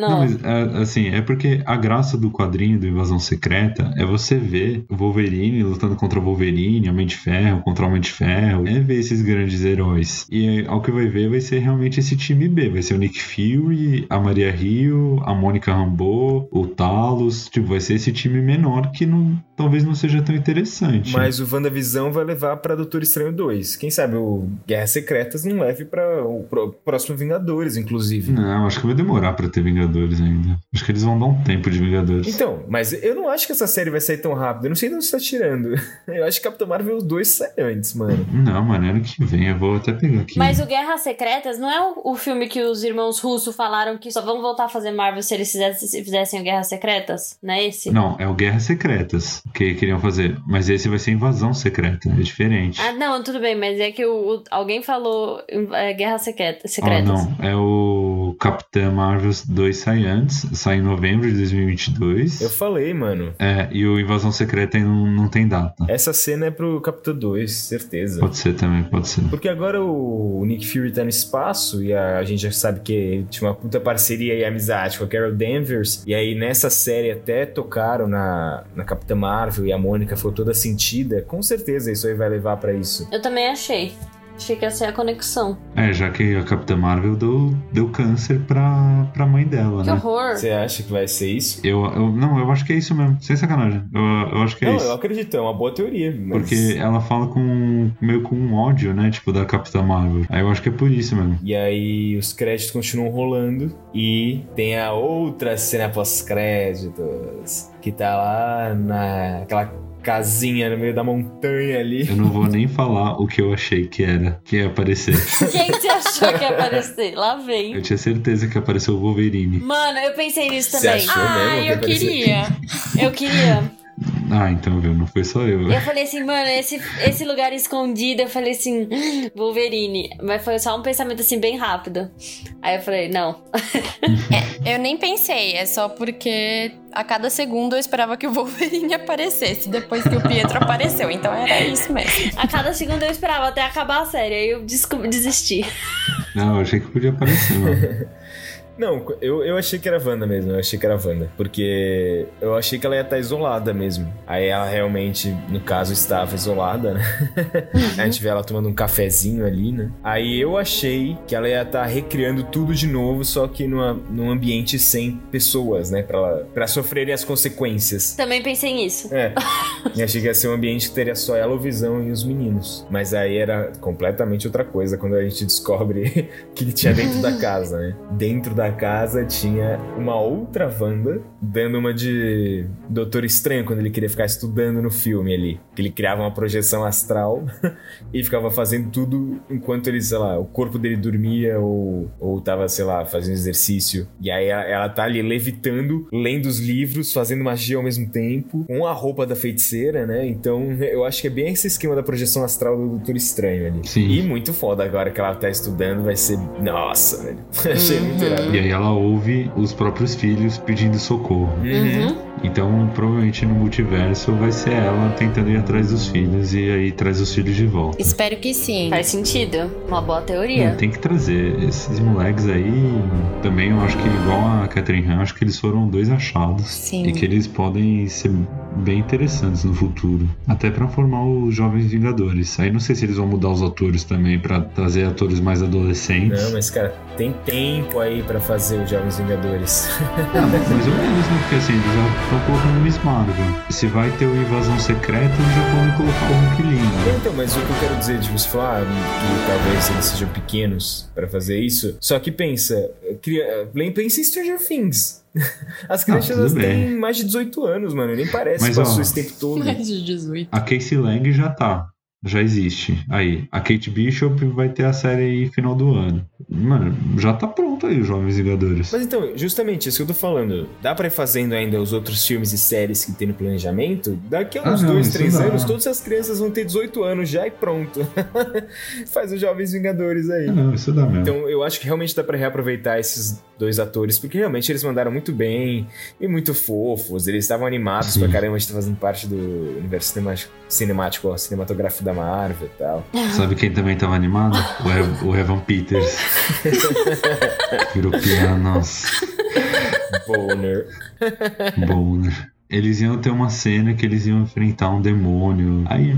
Não, mas é, assim, é porque a graça do quadrinho do Invasão Secreta é você ver o Wolverine lutando contra o Wolverine, Homem de Ferro, contra o Homem de Ferro, é ver esses grandes heróis. E aí, ao que vai ver vai ser realmente esse time B, vai ser o Nick Fury, a Maria Hill, a Mônica Rambeau, o Talos, tipo, vai ser esse time menor que não, talvez não seja tão interessante. Mas o WandaVision vai levar pra Doutor Estranho 2. Quem sabe o Guerras Secretas não leve pra o próximo Vingadores, inclusive. Não, acho que vai demorar pra ter Vingadores ainda. Acho que eles vão dar um tempo de Vingadores. Então, mas eu não acho que essa série vai sair tão rápido. Eu não sei de onde você tá tirando. Eu acho que Capitão Marvel 2 sai antes, mano. Não, mano, ano que vem eu vou até pegar aqui. Mas o Guerras Secretas não é o, filme que os irmãos Russo falaram que só vão voltar a fazer Marvel se eles fizessem, se fizessem o Guerras Secretas? Não é esse? Não, é o Guerras Secretas que queriam fazer. Mas esse vai ser Invasão Secreta, é diferente. Ah, não, tudo bem, mas é que o, o- alguém falou é, Guerras Secreta, Ah, Secretas. não, é o Capitã Marvel 2 sai antes, sai em novembro de 2022. Eu falei, mano. É, e o Invasão Secreta não, não tem data. Essa cena é pro Capitão 2, certeza. Pode ser também, pode ser. Porque agora o Nick Fury tá no espaço e a, a gente já sabe que ele tinha uma puta parceria e amizade com a Carol Danvers. E aí nessa série até tocaram na, na Capitã Marvel e a Mônica foi toda sentida. Com certeza isso aí vai levar pra isso. Eu também achei. Achei que ia ser a conexão. É, já que a Capitã Marvel deu, deu câncer pra, pra mãe dela, Que né? horror. Você acha que vai ser isso? Eu, eu, não, eu acho que é isso mesmo, sem sacanagem. Eu, eu acho que é Não, isso. eu acredito, é uma boa teoria. Mas... Porque ela fala com meio com um ódio, né? Tipo, da Capitã Marvel. Aí eu acho que é por isso mesmo. E aí os créditos continuam rolando e tem a outra cena pós-créditos que tá lá naquela casinha no meio da montanha ali. Eu não vou nem falar o que eu achei que era, que ia aparecer. Quem você achou que ia aparecer? Lá vem. Eu tinha certeza que apareceu o Wolverine. Mano, eu pensei nisso Você também. achou? Ah, mesmo que eu queria. Eu queria. Ah, então, viu? Não foi só eu. Eu falei assim, mano, esse, esse lugar escondido, eu falei assim, "Hum, Wolverine. Mas foi só um pensamento assim, bem rápido. Aí eu falei, não. Eu nem pensei, é só porque a cada segundo eu esperava que o Wolverine aparecesse depois que o Pietro apareceu. Então era isso mesmo. A cada segundo eu esperava até acabar a série. Aí eu desisti. Não, eu achei que podia aparecer, mano. Não, eu, eu achei que era Wanda mesmo, eu achei que era Wanda. Porque eu achei que ela ia estar isolada mesmo. Aí ela realmente, no caso, estava isolada, né? A gente vê ela tomando um cafezinho ali, né? Aí eu achei que ela ia estar recriando tudo de novo, só que numa, num ambiente sem pessoas, né? Pra, ela- pra sofrerem as consequências. Também pensei nisso. É. E achei que ia ser um ambiente que teria só ela, o Visão e os meninos. Mas aí era completamente outra coisa quando a gente descobre que ele tinha dentro da casa, né? Dentro da da casa tinha uma outra Wanda dando uma de Doutor Estranho quando ele queria ficar estudando no filme ali. Que ele criava uma projeção astral e ficava fazendo tudo enquanto ele, sei lá, o corpo dele dormia ou, ou tava, sei lá, fazendo exercício. E aí ela, ela tá ali levitando, lendo os livros, fazendo magia ao mesmo tempo, com a roupa da feiticeira, né? Então eu acho que é bem esse esquema da projeção astral do Doutor Estranho ali. Sim. E muito foda agora que ela tá estudando, vai ser. Nossa, velho. Achei muito irado. E aí ela ouve os próprios filhos pedindo socorro. Uhum. Então, provavelmente no multiverso vai ser ela tentando ir atrás dos filhos e aí traz os filhos de volta. Espero que sim. Faz sentido. Uma boa Não, teoria. tem que trazer. Esses moleques aí, também eu acho que, igual a Catherine Han, acho que eles foram dois achados. Sim. E que eles podem ser bem interessantes no futuro. Até pra formar os Jovens Vingadores. Aí não sei se eles vão mudar os atores também pra trazer atores mais adolescentes. Não, mas cara, tem tempo aí pra fazer os Jovens Vingadores. Não, mais ou menos, né? Porque assim, eles já estão colocando Miss Marvel. Se vai ter o Invasão Secreta, eles já podem colocar o Hulk lindo. Então, mas o que eu quero dizer de você falar que talvez eles sejam pequenos pra fazer isso. Só que pensa, cria, pensa em Stranger Things. As crianças tudo elas bem. têm mais de 18 anos, mano. Nem parece Mas, que passou ó, esse tempo todo. Mais de 18. A Casey Lang já tá. Já existe. Aí, a Kate Bishop vai ter a série aí final do ano. Mano, já tá pronto aí os Jovens Vingadores. Mas então, justamente isso que eu tô falando. Dá pra ir fazendo ainda os outros filmes e séries que tem no planejamento? Daqui a Ah, uns não, dois, três dá. anos, todas as crianças vão ter 18 anos já e pronto. Faz os Jovens Vingadores aí. Ah, não, isso dá mesmo. Então eu acho que realmente dá pra reaproveitar esses dois atores, porque realmente eles mandaram muito bem e muito fofos. Eles estavam animados Sim. pra caramba de estar fazendo parte do universo cinemático, cinemático ó, cinematográfico da Marvel e tal. Sabe quem também tava animado? O, Ev- o Evan Peters. Virou piano, nossa. Boner. Né? Eles iam ter uma cena que eles iam enfrentar um demônio. Aí.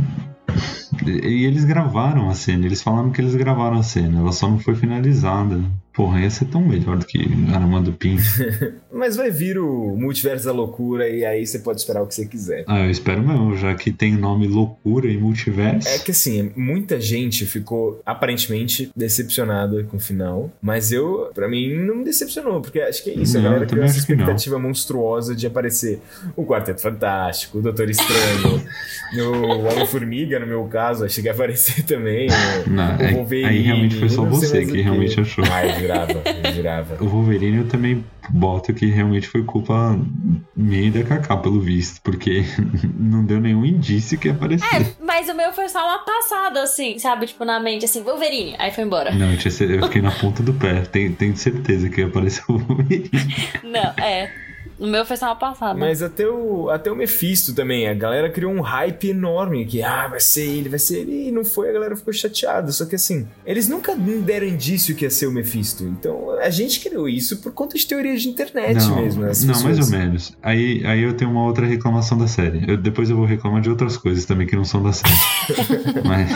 E eles gravaram a cena, eles falaram que eles gravaram a cena, ela só não foi finalizada. Porra, ia ser tão melhor do que Armando Pinto. Mas vai vir o multiverso da loucura e aí você pode esperar o que você quiser. Ah, eu espero mesmo, já que tem nome loucura e multiverso. É que assim, muita gente ficou aparentemente decepcionada com o final, mas eu, pra mim, não me decepcionou, porque acho que é isso, Não, a galera criou essa que expectativa monstruosa de aparecer o Quarteto Fantástico, o Doutor Estranho, o Homem-Formiga, no meu caso, achei que ia aparecer também, o, Não, o é- Wolverine. aí realmente foi só você o que quê. realmente achou. Eu jurava, eu jurava. O Wolverine eu também boto que realmente foi culpa minha e da Kaká, pelo visto, porque não deu nenhum indício que ia aparecer. É, mas o meu foi só uma passada, assim, sabe? Tipo, na mente, assim, Wolverine. Aí foi embora. Não, eu, tinha eu fiquei na ponta do pé. Tenho, tenho certeza que ia aparecer o Wolverine. Não, é. O meu foi uma passada. Mas até o, até o Mephisto também, a galera criou um hype enorme, que ah, vai ser ele, vai ser ele, e não foi, a galera ficou chateada. Só que assim, eles nunca deram indício que ia ser o Mephisto. Então a gente criou isso por conta de teorias de internet não, mesmo. não mais pessoas- ou menos. Aí, aí eu tenho uma outra reclamação da série. Eu- depois eu vou reclamar de outras coisas também que não são da série. Mas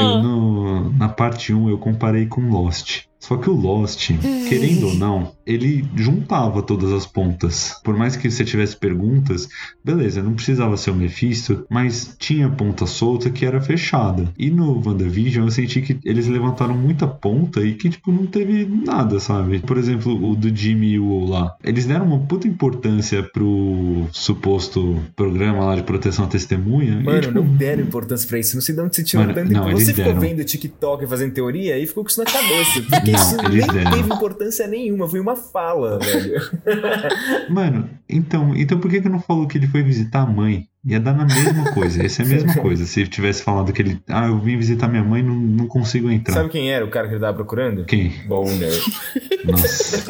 eu no- na parte 1 eu comparei com Lost. Só que o Lost, querendo ou não, ele juntava todas as pontas. Por mais que você tivesse perguntas, beleza, não precisava ser o Mephisto, mas tinha ponta solta que era fechada. E no WandaVision eu senti que eles levantaram muita ponta e que, tipo, não teve nada, sabe? Por exemplo, o do Jimmy e o lá. Eles deram uma puta importância pro suposto programa lá de proteção à testemunha. Mano, e, tipo, não deram importância pra isso. Não sei de onde você Mano, não, importância. Você ficou deram. vendo TikTok fazendo teoria e ficou com isso na cabeça. Não, isso eles nem deram. teve importância nenhuma. Foi uma fala, velho. Mano, então, então por que que não falou que ele foi visitar a mãe? Ia dar na mesma coisa, ia ser a mesma coisa. Se tivesse falado que ele. Ah, eu vim visitar minha mãe e não, não consigo entrar. Sabe quem era o cara que ele tava procurando? Quem? Boner. Nossa.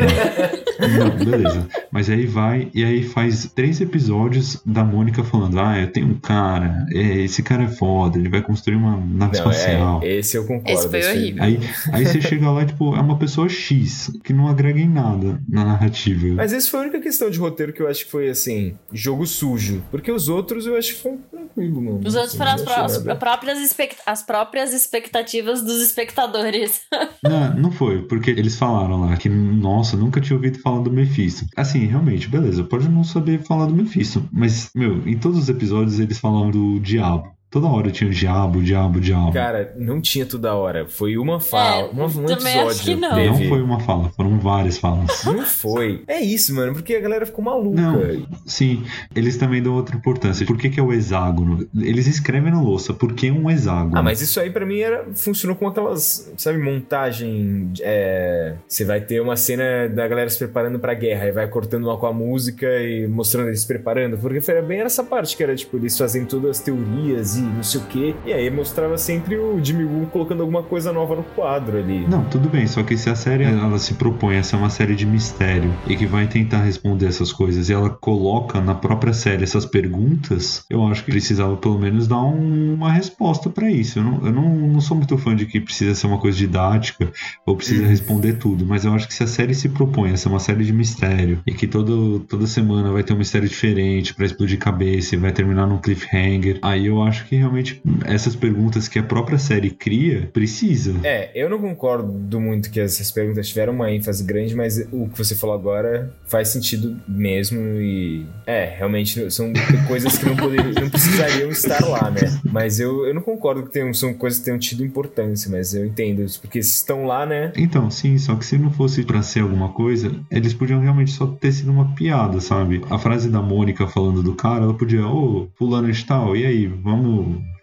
Não, beleza. Mas aí vai e aí faz três episódios da Mônica falando: Ah, eu tenho um cara, é, esse cara é foda, ele vai construir uma nave Não, espacial. é, esse eu concordo. Esse foi horrível. Aí, aí você chega lá e, tipo, é uma pessoa X, que não agrega em nada na narrativa. Mas essa foi a única questão de roteiro que eu acho que foi, assim, jogo sujo. Porque os outros eu acho que foi tranquilo, mano. Os outros Assim, foram as, pró- as próprias, expect- as próprias expectativas dos espectadores. Não, não foi, porque eles falaram lá que, nossa, nunca tinha ouvido falar do Mephisto. Assim, realmente, beleza, pode não saber falar do Mephisto, mas, meu, em todos os episódios eles falam do diabo. Toda hora tinha o diabo, diabo, diabo. Cara, não tinha toda hora. Foi uma fala, É, uma, um também acho que episódio. não. teve. Não foi uma fala, foram várias falas. Não foi. É isso, mano, porque a galera ficou maluca. Não, sim, eles também dão outra importância. Por que, que é o hexágono? Eles escrevem na louça, por que um hexágono? Ah, mas isso aí pra mim era, funcionou com aquelas, sabe, montagem. é, você vai ter uma cena da galera se preparando pra guerra, e vai cortando uma com a música e mostrando eles se preparando. Porque foi bem essa parte que era, tipo, eles fazendo todas as teorias e não sei o quê. E aí mostrava sempre o Jimmy Woo colocando alguma coisa nova no quadro ali. Não, tudo bem, só que se a série ela se propõe a ser uma série de mistério e que vai tentar responder essas coisas e ela coloca na própria série essas perguntas, eu acho que precisava pelo menos dar um- uma resposta pra isso. Eu, não, eu não, não sou muito fã de que precisa ser uma coisa didática ou precisa Uhum. responder tudo, mas eu acho que se a série se propõe a ser uma série de mistério e que todo, toda semana vai ter um mistério diferente pra explodir cabeça e vai terminar num cliffhanger, aí eu acho que realmente essas perguntas que a própria série cria precisa. É, eu não concordo muito que essas perguntas tiveram uma ênfase grande, mas o que você falou agora faz sentido mesmo e é, realmente são coisas que não poderiam, não precisariam estar lá, né? Mas eu, eu não concordo que tenham, são coisas que tenham tido importância, mas eu entendo isso, porque estão lá, né? Então, sim, só que se não fosse pra ser alguma coisa, eles podiam realmente só ter sido uma piada, sabe? A frase da Mônica falando do cara, ela podia, ô, fulano de tal, e aí, vamos,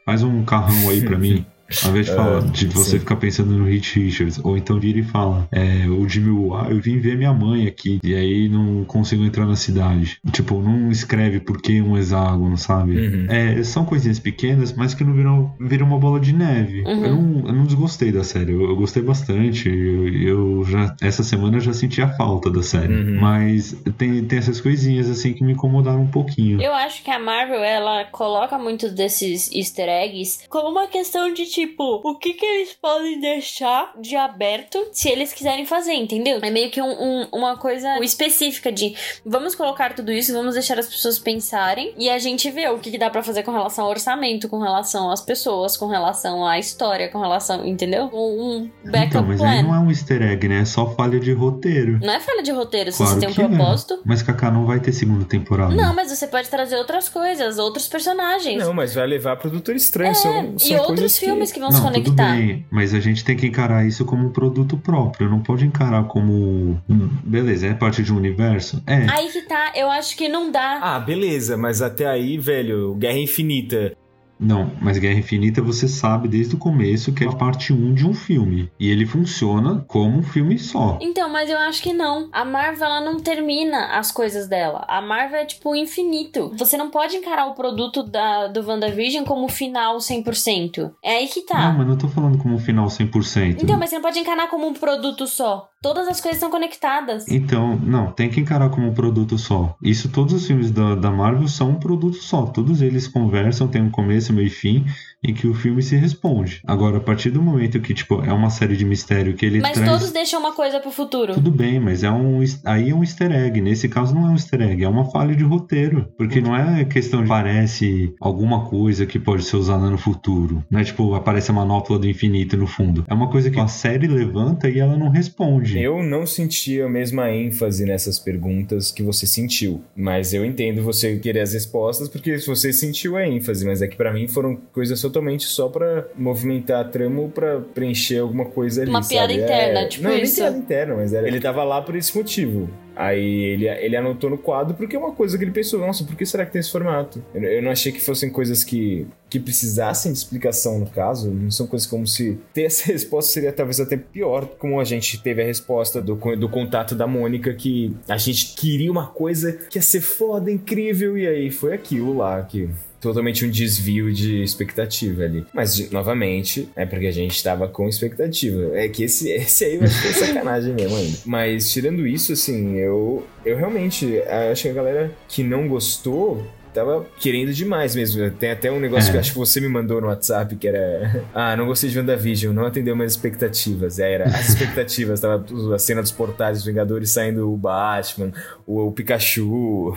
faz um carrão aí pra mim. Ao invés de, falar, de você sim. ficar pensando no Hit Richards, ou então vira e fala, é, o Jimmy Woo, ah, eu vim ver minha mãe aqui, e aí não consigo entrar na cidade. Tipo, não escreve por que um hexágono, sabe? Uhum. É, são coisinhas pequenas, mas que não viram, viram uma bola de neve. Uhum. Eu, não, eu não desgostei da série, eu, eu gostei bastante. Eu, eu já, essa semana eu já senti a falta da série. Uhum. Mas tem, tem essas coisinhas assim que me incomodaram um pouquinho. Eu acho que a Marvel, ela coloca muitos desses easter eggs como uma questão de, tipo, o que que eles podem deixar de aberto se eles quiserem fazer, entendeu? É meio que um- um- uma coisa específica de vamos colocar tudo isso, vamos deixar as pessoas pensarem e a gente vê o que, que dá pra fazer com relação ao orçamento, com relação às pessoas, com relação à história, com relação, entendeu? Um, um backup Então, mas plan. aí não é um easter egg, né? É só falha de roteiro. Não é falha de roteiro, se Claro você tem um é. propósito. Mas Kaká não vai ter segunda temporada. Não, mas você pode trazer outras coisas, outros personagens. Não, mas vai levar pro Doutor Estranho. É, são, e são outros coisas filmes que, vão se Não, tudo conectar. bem, mas a gente tem que encarar isso como um produto próprio. Não pode encarar como. hum, Beleza, é parte de um universo? É. Aí que tá, eu acho que não dá. Ah, beleza, mas até aí, velho, Guerra Infinita. Não, mas Guerra Infinita você sabe desde o começo que é a parte 1 de um filme. E ele funciona como um filme só. Então, mas eu acho que não. A Marvel, ela não termina as coisas dela. A Marvel é, tipo, infinito. Você não pode encarar o produto da, do WandaVision como final 100%. É aí que tá. Não, mas não tô falando como um final 100%. Então, mas você não pode encarar como um produto só. Todas as coisas são conectadas. Então, não, tem que encarar como um produto só. Isso, todos os filmes da, da Marvel são um produto só. Todos eles conversam, tem um começo, meio e fim, em que o filme se responde. Agora, a partir do momento que, tipo, é uma série de mistério que ele Mas traz... todos deixam uma coisa pro futuro. Tudo bem, mas é um aí é um easter egg. Nesse caso não é um easter egg, é uma falha de roteiro. Porque não é questão de parece alguma coisa que pode ser usada no futuro. Não é tipo, aparece a manopla do infinito no fundo. É uma coisa que a série levanta e ela não responde. Eu não senti a mesma ênfase nessas perguntas que você sentiu, mas eu entendo você querer as respostas porque você sentiu a ênfase, mas é que pra mim foram coisas totalmente só pra movimentar a trama ou pra preencher alguma coisa ali, Uma piada sabe? interna, É, tipo não, isso. nem piada interna, mas era- ele tava lá por esse motivo. Aí ele, ele anotou no quadro porque é uma coisa que ele pensou, nossa, por que será que tem esse formato? Eu, eu não achei que fossem coisas que, que precisassem de explicação no caso, não são coisas como se ter essa resposta seria talvez até pior, como a gente teve a resposta do, do contato da Mônica, que a gente queria uma coisa que ia ser foda, incrível, e aí foi aquilo lá que totalmente um desvio de expectativa ali. Mas, novamente, é porque a gente tava com expectativa. É que esse, esse aí acho que foi sacanagem mesmo ainda. Mas, tirando isso, assim, eu, eu realmente acho que a galera que não gostou tava querendo demais mesmo. Tem até um negócio É. que eu acho que você me mandou no WhatsApp que era. Ah, não gostei de WandaVision, não atendeu minhas expectativas. Era as expectativas, tava a cena dos portais dos Vingadores saindo o Batman, o, o Pikachu,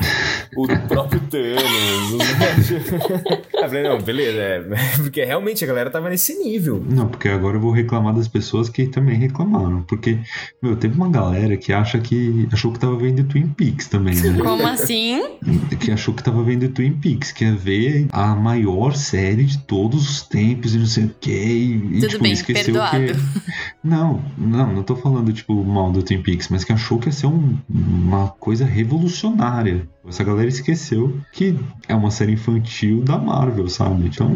o próprio Thanos. Os... eu falei, não, beleza, é, porque realmente a galera tava nesse nível. Não, porque agora eu vou reclamar das pessoas que também reclamaram. Porque, meu, teve uma galera que acha que. achou que tava vendo Twin Peaks também, né? Como assim? que achou que tava vendo de Twin Peaks, que é ver a maior série de todos os tempos e não sei o que. E, Tudo tipo, bem, esqueceu perdoado. que. Não, não, não tô falando, tipo, mal do Twin Peaks, mas que achou que ia ser um- uma coisa revolucionária. Essa galera esqueceu que é uma série infantil da Marvel, sabe? Então.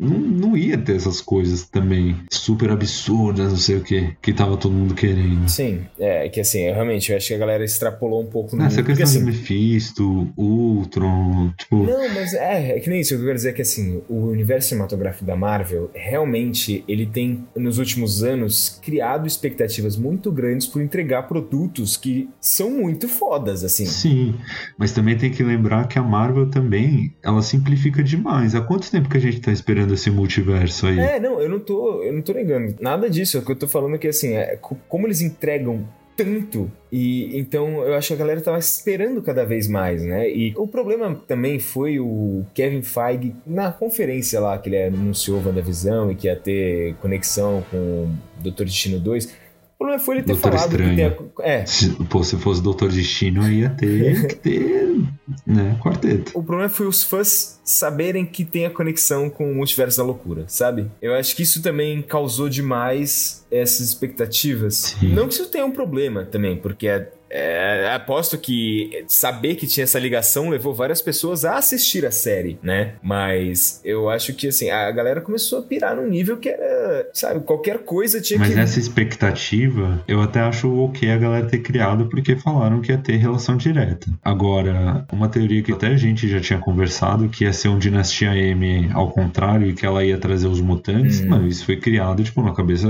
Não, não ia ter essas coisas também super absurdas, não sei o que, que tava todo mundo querendo. Sim, é que assim, eu realmente eu acho que a galera extrapolou um pouco no. Essa porque, questão assim, de Mephisto, Ultron, tipo. Não, mas é, é que nem isso. O que eu quero dizer é que assim, o universo cinematográfico da Marvel, realmente, ele tem, nos últimos anos, criado expectativas muito grandes por entregar produtos que são muito fodas, assim. Sim, mas também tem que lembrar que a Marvel também, ela simplifica demais. Há quanto tempo que a gente tá esperando esse multiverso aí? É, não, eu não tô, eu não tô negando nada disso. O que eu tô falando é que assim, é, co- como eles entregam tanto e então eu acho que a galera tava esperando cada vez mais, né? E o problema também foi o Kevin Feige na conferência lá que ele anunciou WandaVisão e que ia ter conexão com o Doutor Destino 2. O problema foi ele ter Doutor falado que tem Estranho. a, é, Se, pô, se fosse Doutor Destino, ia ter que ter, né, quarteto. O problema foi os fãs saberem que tem a conexão com o multiverso da loucura, sabe? Eu acho que isso também causou demais essas expectativas. Sim. Não que isso tenha um problema também, porque é, é, aposto que saber que tinha essa ligação levou várias pessoas a assistir a série, né? Mas eu acho que assim, a galera começou a pirar num nível que era, sabe, qualquer coisa tinha Mas que. essa expectativa, eu até acho ok a galera ter criado, porque falaram que ia ter relação direta. Agora, uma teoria que até a gente já tinha conversado, que ia ser um Dinastia M ao contrário, e que ela ia trazer os mutantes, Uhum. mano, isso foi criado, tipo, na cabeça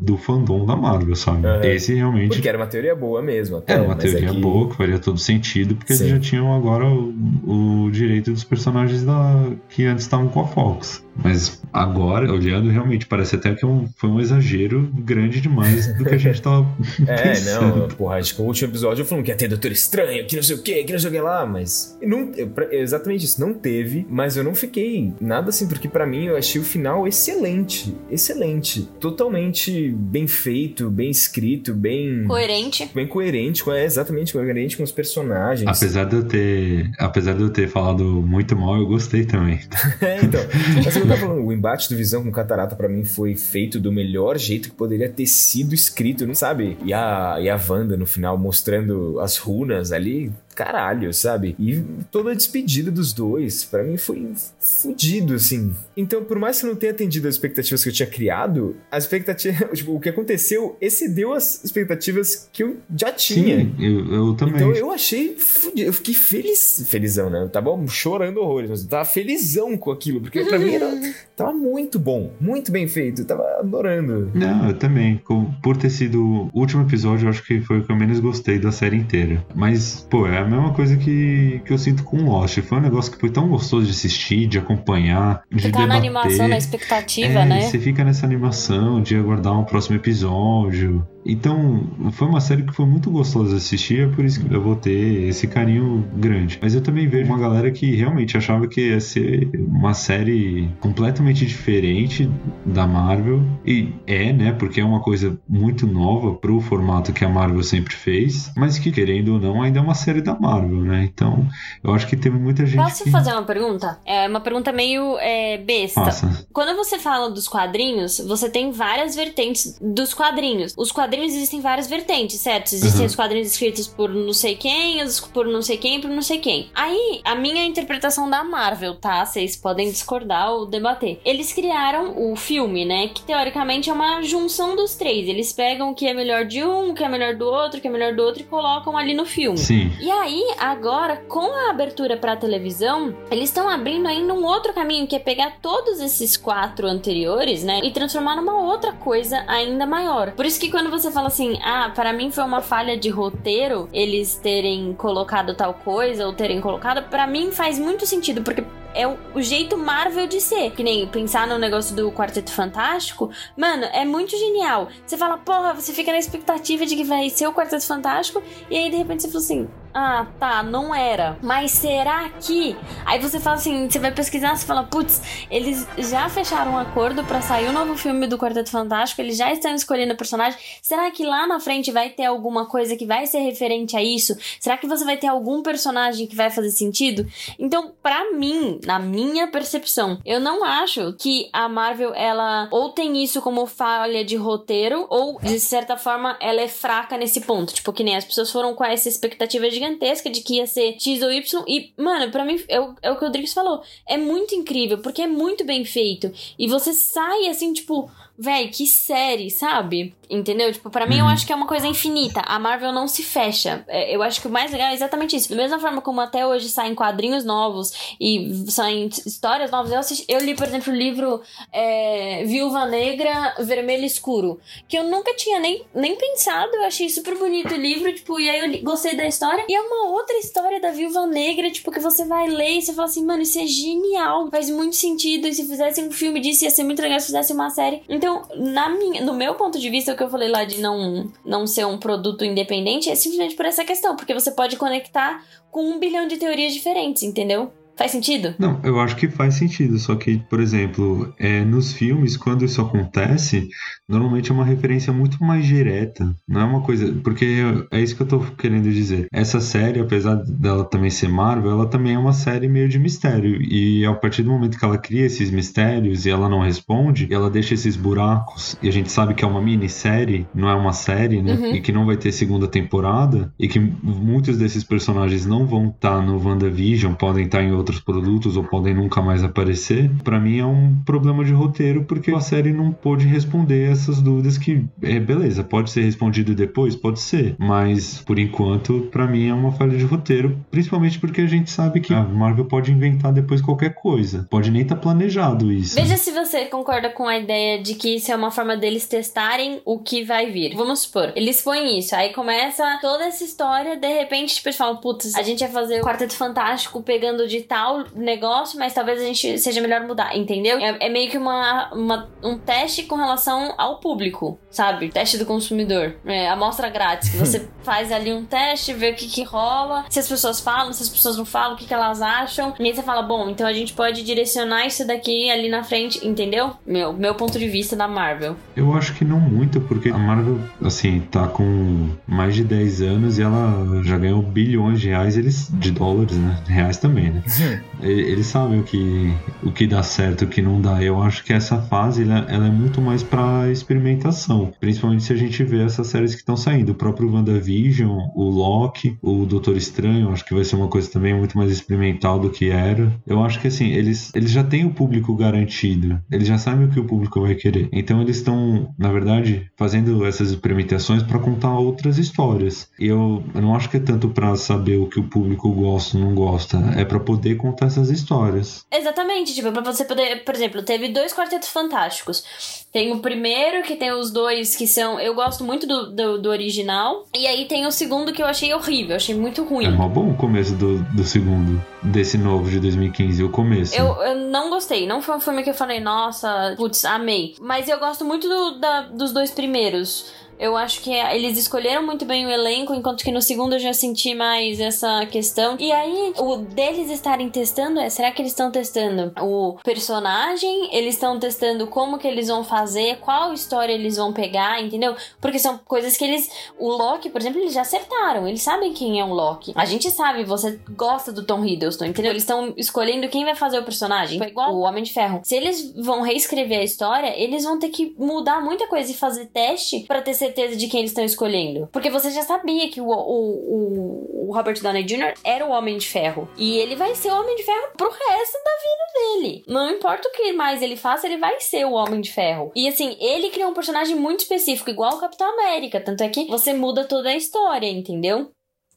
do fandom da Marvel, sabe? Aham. Esse realmente Porque era uma teoria boa mesmo, até. Era uma mas é teoria que- boa, que faria todo sentido, porque Sim. eles já tinham agora o, o direito dos personagens da, que antes estavam com a Fox. Mas agora, olhando, realmente parece até que é um- foi um exagero grande demais do que a gente tava É, pensando. não, porra, acho que o último episódio falando que ia ter Doutor Estranho, que não sei o que, que não sei o que lá, mas. E Não, pra- exatamente isso, não teve, mas eu não fiquei nada assim, porque pra mim eu achei o final excelente, excelente. Totalmente bem feito, bem escrito, bem. Coerente. Bem coerente, é exatamente coerente com os personagens. Apesar de eu ter. Apesar de eu ter falado muito mal, eu gostei também. É, então. Mas eu tava falando, o embate do Visão com Catarata pra mim foi feito do melhor jeito que poderia ter sido escrito, não sabe? E a, e a Wanda no final mostrando as runas ali, caralho, sabe? E toda a despedida dos dois, pra mim foi fudido, assim. Então, por mais que eu não tenha atendido as expectativas que eu tinha criado, a expectativa, tipo, o que aconteceu excedeu as expectativas que eu já tinha. Sim, eu, eu também. Então eu achei fudido, eu fiquei feliz, felizão, né? Eu tava chorando horrores, mas eu tava felizão com aquilo, porque pra mim era, tava muito bom, muito bem feito, eu tava adorando. Não, eu também. Por ter sido o último episódio, eu acho que foi o que eu menos gostei da série inteira. Mas, pô, é a mesma coisa que, que eu sinto com Lost. Foi um negócio que foi tão gostoso de assistir, de acompanhar, de Ficar na debater. animação, na expectativa, É, né? Você fica nessa animação de aguardar um próximo episódio. Então, foi uma série que foi muito gostosa de assistir, é por isso que eu vou ter esse carinho grande. Mas eu também vejo uma galera que realmente achava que ia ser uma série completamente diferente da Marvel. E é, né? Porque é uma coisa muito nova pro formato que a Marvel sempre fez. Mas que, querendo ou não, ainda é uma série da Marvel, né? Então, eu acho que teve muita gente. Posso que... fazer uma pergunta? É uma pergunta meio é, besta. Faça. Quando você fala dos quadrinhos, você tem várias vertentes dos quadrinhos. Os quadrinhos existem várias vertentes, certo? Existem Uhum. os quadrinhos escritos por não sei quem, os por não sei quem, por não sei quem. Aí, a minha interpretação da Marvel, tá? Vocês podem discordar ou debater. Eles criaram o filme, né? Que teoricamente é uma junção dos três. Eles pegam o que é melhor de um, o que é melhor do outro, o que é melhor do outro e colocam ali no filme. Sim. E aí, agora, com a abertura pra televisão, eles estão abrindo ainda um outro caminho, que é pegar todos esses quatro anteriores, né, e transformar numa outra coisa ainda maior. Por isso que quando você fala assim, ah, para mim foi uma falha de roteiro eles terem colocado tal coisa ou terem colocado, pra mim faz muito sentido, porque é o jeito Marvel de ser. Que nem pensar no negócio do Quarteto Fantástico. Mano, é muito genial. Você fala, porra, você fica na expectativa de que vai ser o Quarteto Fantástico. E aí, de repente, você fala assim: ah, tá, não era. Mas será que? Aí você fala assim, você vai pesquisar, você fala, putz, eles já fecharam um acordo para sair o um novo filme do Quarteto Fantástico, eles já estão escolhendo o personagem. Será que lá na frente vai ter alguma coisa que vai ser referente a isso? Será que você vai ter algum personagem que vai fazer sentido? Então, para mim, na minha percepção, eu não acho que a Marvel ela ou tem isso como falha de roteiro ou de certa forma ela é fraca nesse ponto, tipo que nem as pessoas foram com essa expectativa gigantesca de que ia ser X ou Y. E, mano, para mim é o, é o que o Rodrigues falou, é muito incrível porque é muito bem feito. E você sai assim, tipo, véi, que série, sabe? Entendeu? Tipo, para mim eu uhum. acho que é uma coisa infinita. A Marvel não se fecha. É, eu acho que o mais legal é exatamente isso. Da mesma forma como até hoje saem quadrinhos novos e saem histórias novas. Eu, assisti, eu li, por exemplo, o livro é, Viúva Negra, Vermelho Escuro. Que eu nunca tinha nem, nem pensado. Eu achei super bonito o livro, tipo, e aí eu li, gostei da história. E é uma outra história da Viúva Negra, tipo, que você vai ler e você fala assim, mano, isso é genial. Faz muito sentido. E se fizesse um filme disso, ia ser muito legal se fizesse uma série. Então, na minha, no meu ponto de vista, o que eu falei lá de não, não ser um produto independente é simplesmente por essa questão, porque você pode conectar com um bilhão de teorias diferentes, entendeu? Faz sentido? Não, eu acho que faz sentido. Só que, por exemplo, é, nos filmes, quando isso acontece, normalmente é uma referência muito mais direta. Não é uma coisa. Porque é isso que eu tô querendo dizer. Essa série, apesar dela também ser Marvel, ela também é uma série meio de mistério. E a partir do momento que ela cria esses mistérios e ela não responde, ela deixa esses buracos. E a gente sabe que é uma minissérie, não é uma série, né? Uhum. E que não vai ter segunda temporada. E que muitos desses personagens não vão estar tá no WandaVision, podem estar tá em outros produtos ou podem nunca mais aparecer, para mim é um problema de roteiro porque a série não pôde responder essas dúvidas que, é, beleza, pode ser respondido depois, pode ser, mas por enquanto para mim é uma falha de roteiro, principalmente porque a gente sabe que a Marvel pode inventar depois qualquer coisa, pode nem estar tá planejado isso. Veja se você concorda com a ideia de que isso é uma forma deles testarem o que vai vir. Vamos supor, eles põem isso, aí começa toda essa história, de repente, tipo, eles falam, putz, a gente vai fazer o Quarteto Fantástico pegando de tal negócio, mas talvez a gente seja melhor mudar, entendeu? É, é meio que uma, uma, um teste com relação ao público, sabe? Teste do consumidor. É, amostra grátis, que você faz ali um teste, vê o que, que rola, se as pessoas falam, se as pessoas não falam, o que, que elas acham. E aí você fala, bom, então a gente pode direcionar isso daqui ali na frente, entendeu? Meu, meu ponto de vista da Marvel. Eu acho que não muito, porque a Marvel, assim, tá com mais de 10 anos e ela já ganhou bilhões de reais, eles, de dólares, né? Reais também, né? Hmm. Eles sabem o que, o que dá certo e o que não dá. Eu acho que essa fase ela, ela é muito mais para experimentação, principalmente se a gente vê essas séries que estão saindo. O próprio WandaVision, o Loki, o Doutor Estranho, acho que vai ser uma coisa também muito mais experimental do que era. Eu acho que assim, eles, eles já têm o público garantido, eles já sabem o que o público vai querer. Então eles estão, na verdade, fazendo essas experimentações para contar outras histórias. E eu, eu não acho que é tanto para saber o que o público gosta ou não gosta, é para poder contar essas histórias. Exatamente, tipo, pra você poder, por exemplo, teve dois quartetos fantásticos. Tem o primeiro, que tem os dois que são. Eu gosto muito do, do, do original. E aí tem o segundo que eu achei horrível, achei muito ruim. É mó bom o começo do, do segundo, desse novo de 2015, o começo. Eu, eu não gostei, não foi um filme que eu falei, nossa, putz, amei. Mas eu gosto muito do, da, dos dois primeiros. Eu acho que eles escolheram muito bem o elenco, enquanto que no segundo eu já senti mais essa questão. E aí, o deles estarem testando é: será que eles estão testando o personagem? Eles estão testando como que eles vão fazer, qual história eles vão pegar, entendeu? Porque são coisas que eles. O Loki, por exemplo, eles já acertaram. Eles sabem quem é o Loki. A gente sabe, você gosta do Tom Hiddleston, entendeu? Eles estão escolhendo quem vai fazer o personagem. Foi igual o Homem de Ferro. Se eles vão reescrever a história, eles vão ter que mudar muita coisa e fazer teste para ter certeza de quem eles estão escolhendo. Porque você já sabia que o, o, o, Robert Downey Jr. era o Homem de Ferro. E ele vai ser o Homem de Ferro pro resto da vida dele. Não importa o que mais ele faça, ele vai ser o Homem de Ferro. E assim, ele criou um personagem muito específico, igual o Capitão América. Tanto é que você muda toda a história, entendeu?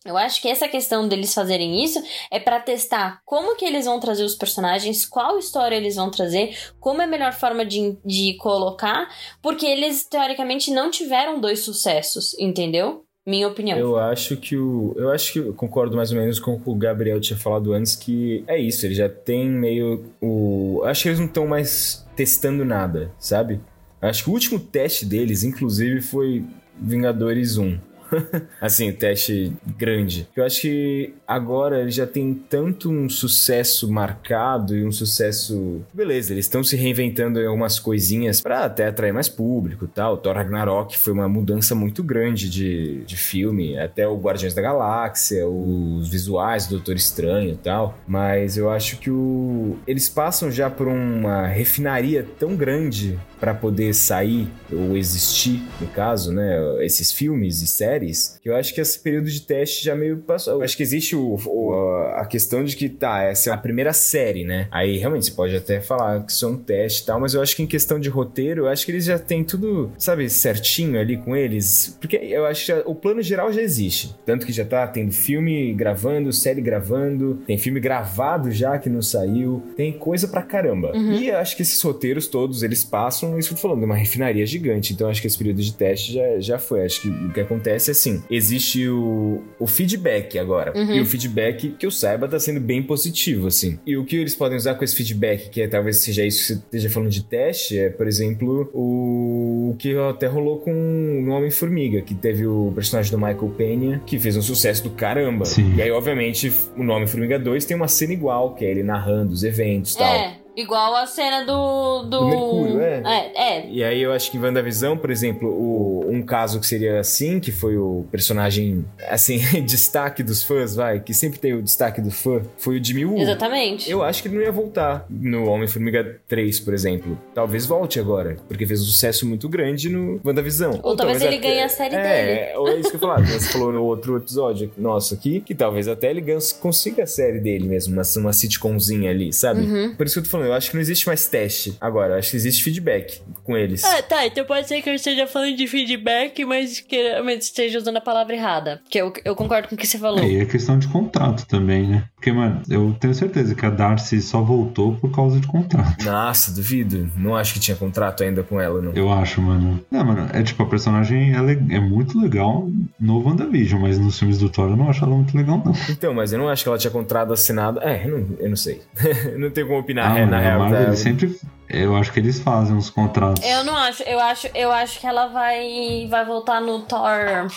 Eu acho que essa questão deles fazerem isso é para testar como que eles vão trazer os personagens, qual história eles vão trazer, como é a melhor forma de, de colocar, porque eles teoricamente não tiveram dois sucessos, entendeu? Minha opinião. Eu acho que o. Eu acho que eu concordo mais ou menos com o que o Gabriel tinha falado antes, que é isso, ele já tem meio o. Acho que eles não estão mais testando nada, sabe? Acho que o último teste deles, inclusive, foi Vingadores 1 assim, teste grande. Eu acho que agora ele já tem tanto um sucesso marcado e um sucesso. Beleza, eles estão se reinventando em algumas coisinhas pra até atrair mais público tal. Thor Ragnarok foi uma mudança muito grande de, de filme, até o Guardiões da Galáxia, os visuais do Doutor Estranho tal. Mas eu acho que o... eles passam já por uma refinaria tão grande para poder sair ou existir, no caso, né, esses filmes e séries, que eu acho que esse período de teste já meio passou. Eu acho que existe o, o, a questão de que, tá, essa é a primeira série, né? Aí realmente você pode até falar que isso é um teste e tal, mas eu acho que em questão de roteiro, eu acho que eles já têm tudo, sabe, certinho ali com eles, porque eu acho que já, o plano geral já existe. Tanto que já tá tendo filme gravando, série gravando, tem filme gravado já que não saiu, tem coisa pra caramba. E eu acho que esses roteiros todos, eles passam, isso que eu tô falando, uma refinaria gigante. Então eu acho que esse período de teste já, já foi. Acho que o que acontece é assim: existe o, o feedback agora. E o feedback, que eu saiba, tá sendo bem positivo, assim. E o que eles podem usar com esse feedback, que é, talvez seja isso que você esteja falando de teste, é, por exemplo, o, o que até rolou com o Homem-Formiga, que teve o personagem do Michael Penha, que fez um sucesso do caramba. Sim. E aí, obviamente, o Homem-Formiga 2 tem uma cena igual, que é ele narrando os eventos e tal. É, igual a cena do. Do, Do Mercúrio, é. É, é. E aí eu acho que em WandaVisão, por exemplo, o, um caso que seria assim, que foi o personagem, assim, destaque dos fãs, vai, que sempre tem o destaque do fã, foi o Jimmy Woo. Exatamente. Eu acho que ele não ia voltar no Homem-Formiga 3, por exemplo. Talvez volte agora, porque fez um sucesso muito grande no WandaVisão. Ou talvez ele ganhe a série é, dele. ou é isso que eu falava. Você falou no outro episódio nosso aqui, que talvez até ele ganhe- consiga a série dele mesmo, uma, uma sitcomzinha ali, sabe? Uhum. Por isso que eu tô falando, eu acho que não existe mais teste agora, eu acho que existe feedback com eles. Ah, tá, então pode ser que eu esteja falando de feedback, mas que mas esteja usando a palavra errada. Que eu, eu concordo com o que você falou. Aí é questão de contrato também, né? Porque, mano, eu tenho certeza que a Darcy só voltou por causa de contrato. Nossa, duvido. Não acho que tinha contrato ainda com ela, não. Eu acho, mano. Não, mano, é tipo, a personagem é, le- é muito legal no WandaVision, mas nos filmes do Thor eu não acho ela muito legal, não. Então, mas eu não acho que ela tinha contrato assinado. É, eu não, eu não sei. Não tenho como opinar, Ah, é, na real. Marvel, tá? eles sempre. Eu acho que eles fazem uns contratos. Eu não acho, eu acho, eu acho que ela vai vai voltar no Thor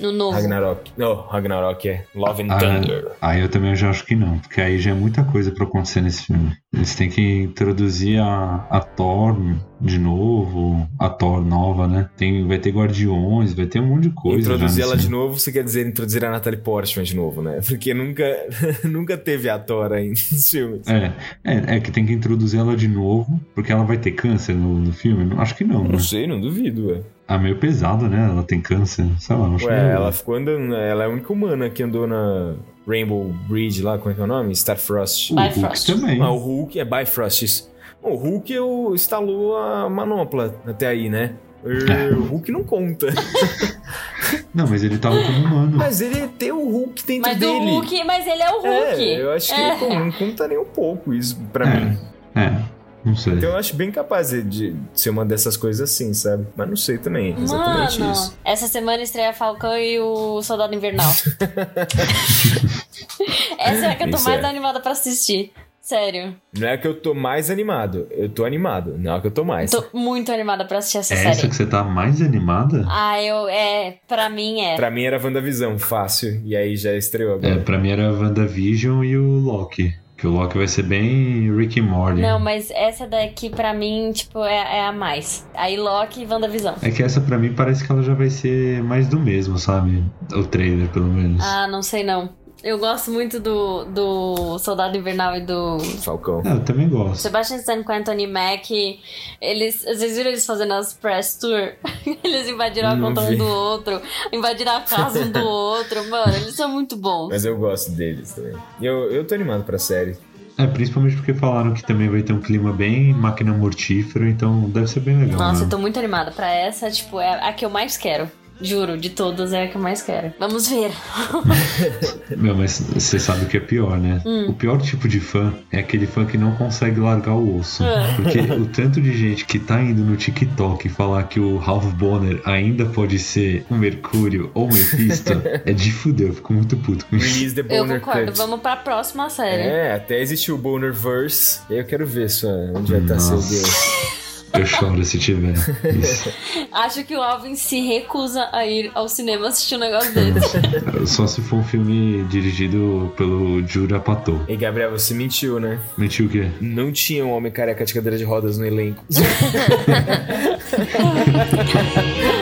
no novo. Ragnarok. Não, Ragnarok é Love and Ah, Thunder. aí eu também já acho que não, porque aí já é muita coisa pra acontecer nesse filme. Eles têm que introduzir a, a Thor de novo, a Thor nova, né? Tem, vai ter Guardiões, vai ter um monte de coisa. Introduzir ela de novo, você quer dizer introduzir a Natalie Portman de novo, né? Porque nunca, nunca teve a Thor aí nos filmes. É, é, é que tem que introduzir ela de novo, porque ela vai ter câncer no, no filme? Não- Acho que não, né? Não sei, não duvido, ué. Ah, meio pesado, né? Ela tem câncer, sei lá, acho Ué, meio- ela ficou andando, ela é a única humana que andou na Rainbow Bridge lá, como é que é o nome? Starfrost. O Hulk Bifrost. também. Ah, o Hulk é Bifrost, isso. Bom, o Hulk eu, instalou a manopla até aí, né? É. O Hulk não conta. Não, mas ele tava como humano. Mas ele tem o Hulk dentro Mas dele. o Hulk, mas ele é o Hulk. É, eu acho que É. não conta nem um pouco isso pra É. mim. É, não sei. Então eu acho bem capaz de, de ser uma dessas coisas assim, sabe? Mas não sei também, exatamente Mano, isso. essa semana estreia Falcão e o Soldado Invernal. essa é a que eu tô Isso mais é. animada pra assistir. Sério. Não é que eu tô mais animado, eu tô animado. Não é que eu tô mais. Tô muito animada pra assistir essa É essa série. que você tá mais animada? Ah, eu. É. Pra mim é. Pra mim era WandaVisão, fácil. E aí já estreou agora. É, pra mim era WandaVision e o Loki. Que o Loki vai ser bem Rick and Morty. Não, mas essa daqui pra mim, tipo, é, é a mais. Aí Loki e WandaVisão. É que essa pra mim parece que ela já vai ser mais do mesmo, sabe? O trailer, pelo menos. Ah, não sei não. Eu gosto muito do, do Soldado Invernal e do Falcão. É, eu também gosto. Sebastian Stan com Anthony Mack. Eles, vocês viram eles fazendo as press tour? Eles invadiram a Não conta vi. um do outro, invadiram a casa um do outro. Mano, eles são muito bons. Mas eu gosto deles também. E eu, eu tô animado pra série. É, principalmente porque falaram que também vai ter um clima bem máquina mortífera, então deve ser bem legal. Nossa, né? eu tô muito animada. Pra essa, tipo, é a que eu mais quero. Juro, de todas é a que eu mais quero. Vamos ver. Meu, mas você sabe o que é pior, né? Hum. O pior tipo de fã é aquele fã que não consegue largar o osso. É. Porque o tanto de gente que tá indo no TikTok falar que o Ralph Bonner ainda pode ser o Mercúrio ou o Mephisto é de fuder. Eu fico muito puto com isso. Release the Eu Boner concordo. Cut. Vamos pra próxima série. É, até existiu o Bonerverse. E eu quero ver só onde vai estar seu. Deus. Eu choro se tiver. Isso. Acho que o Alvin se recusa a ir ao cinema assistir um negócio desse. Só se for um filme dirigido pelo Jura Patou. E Gabriel, você mentiu, né? Mentiu o quê? Não tinha um homem careca de cadeira de rodas no elenco.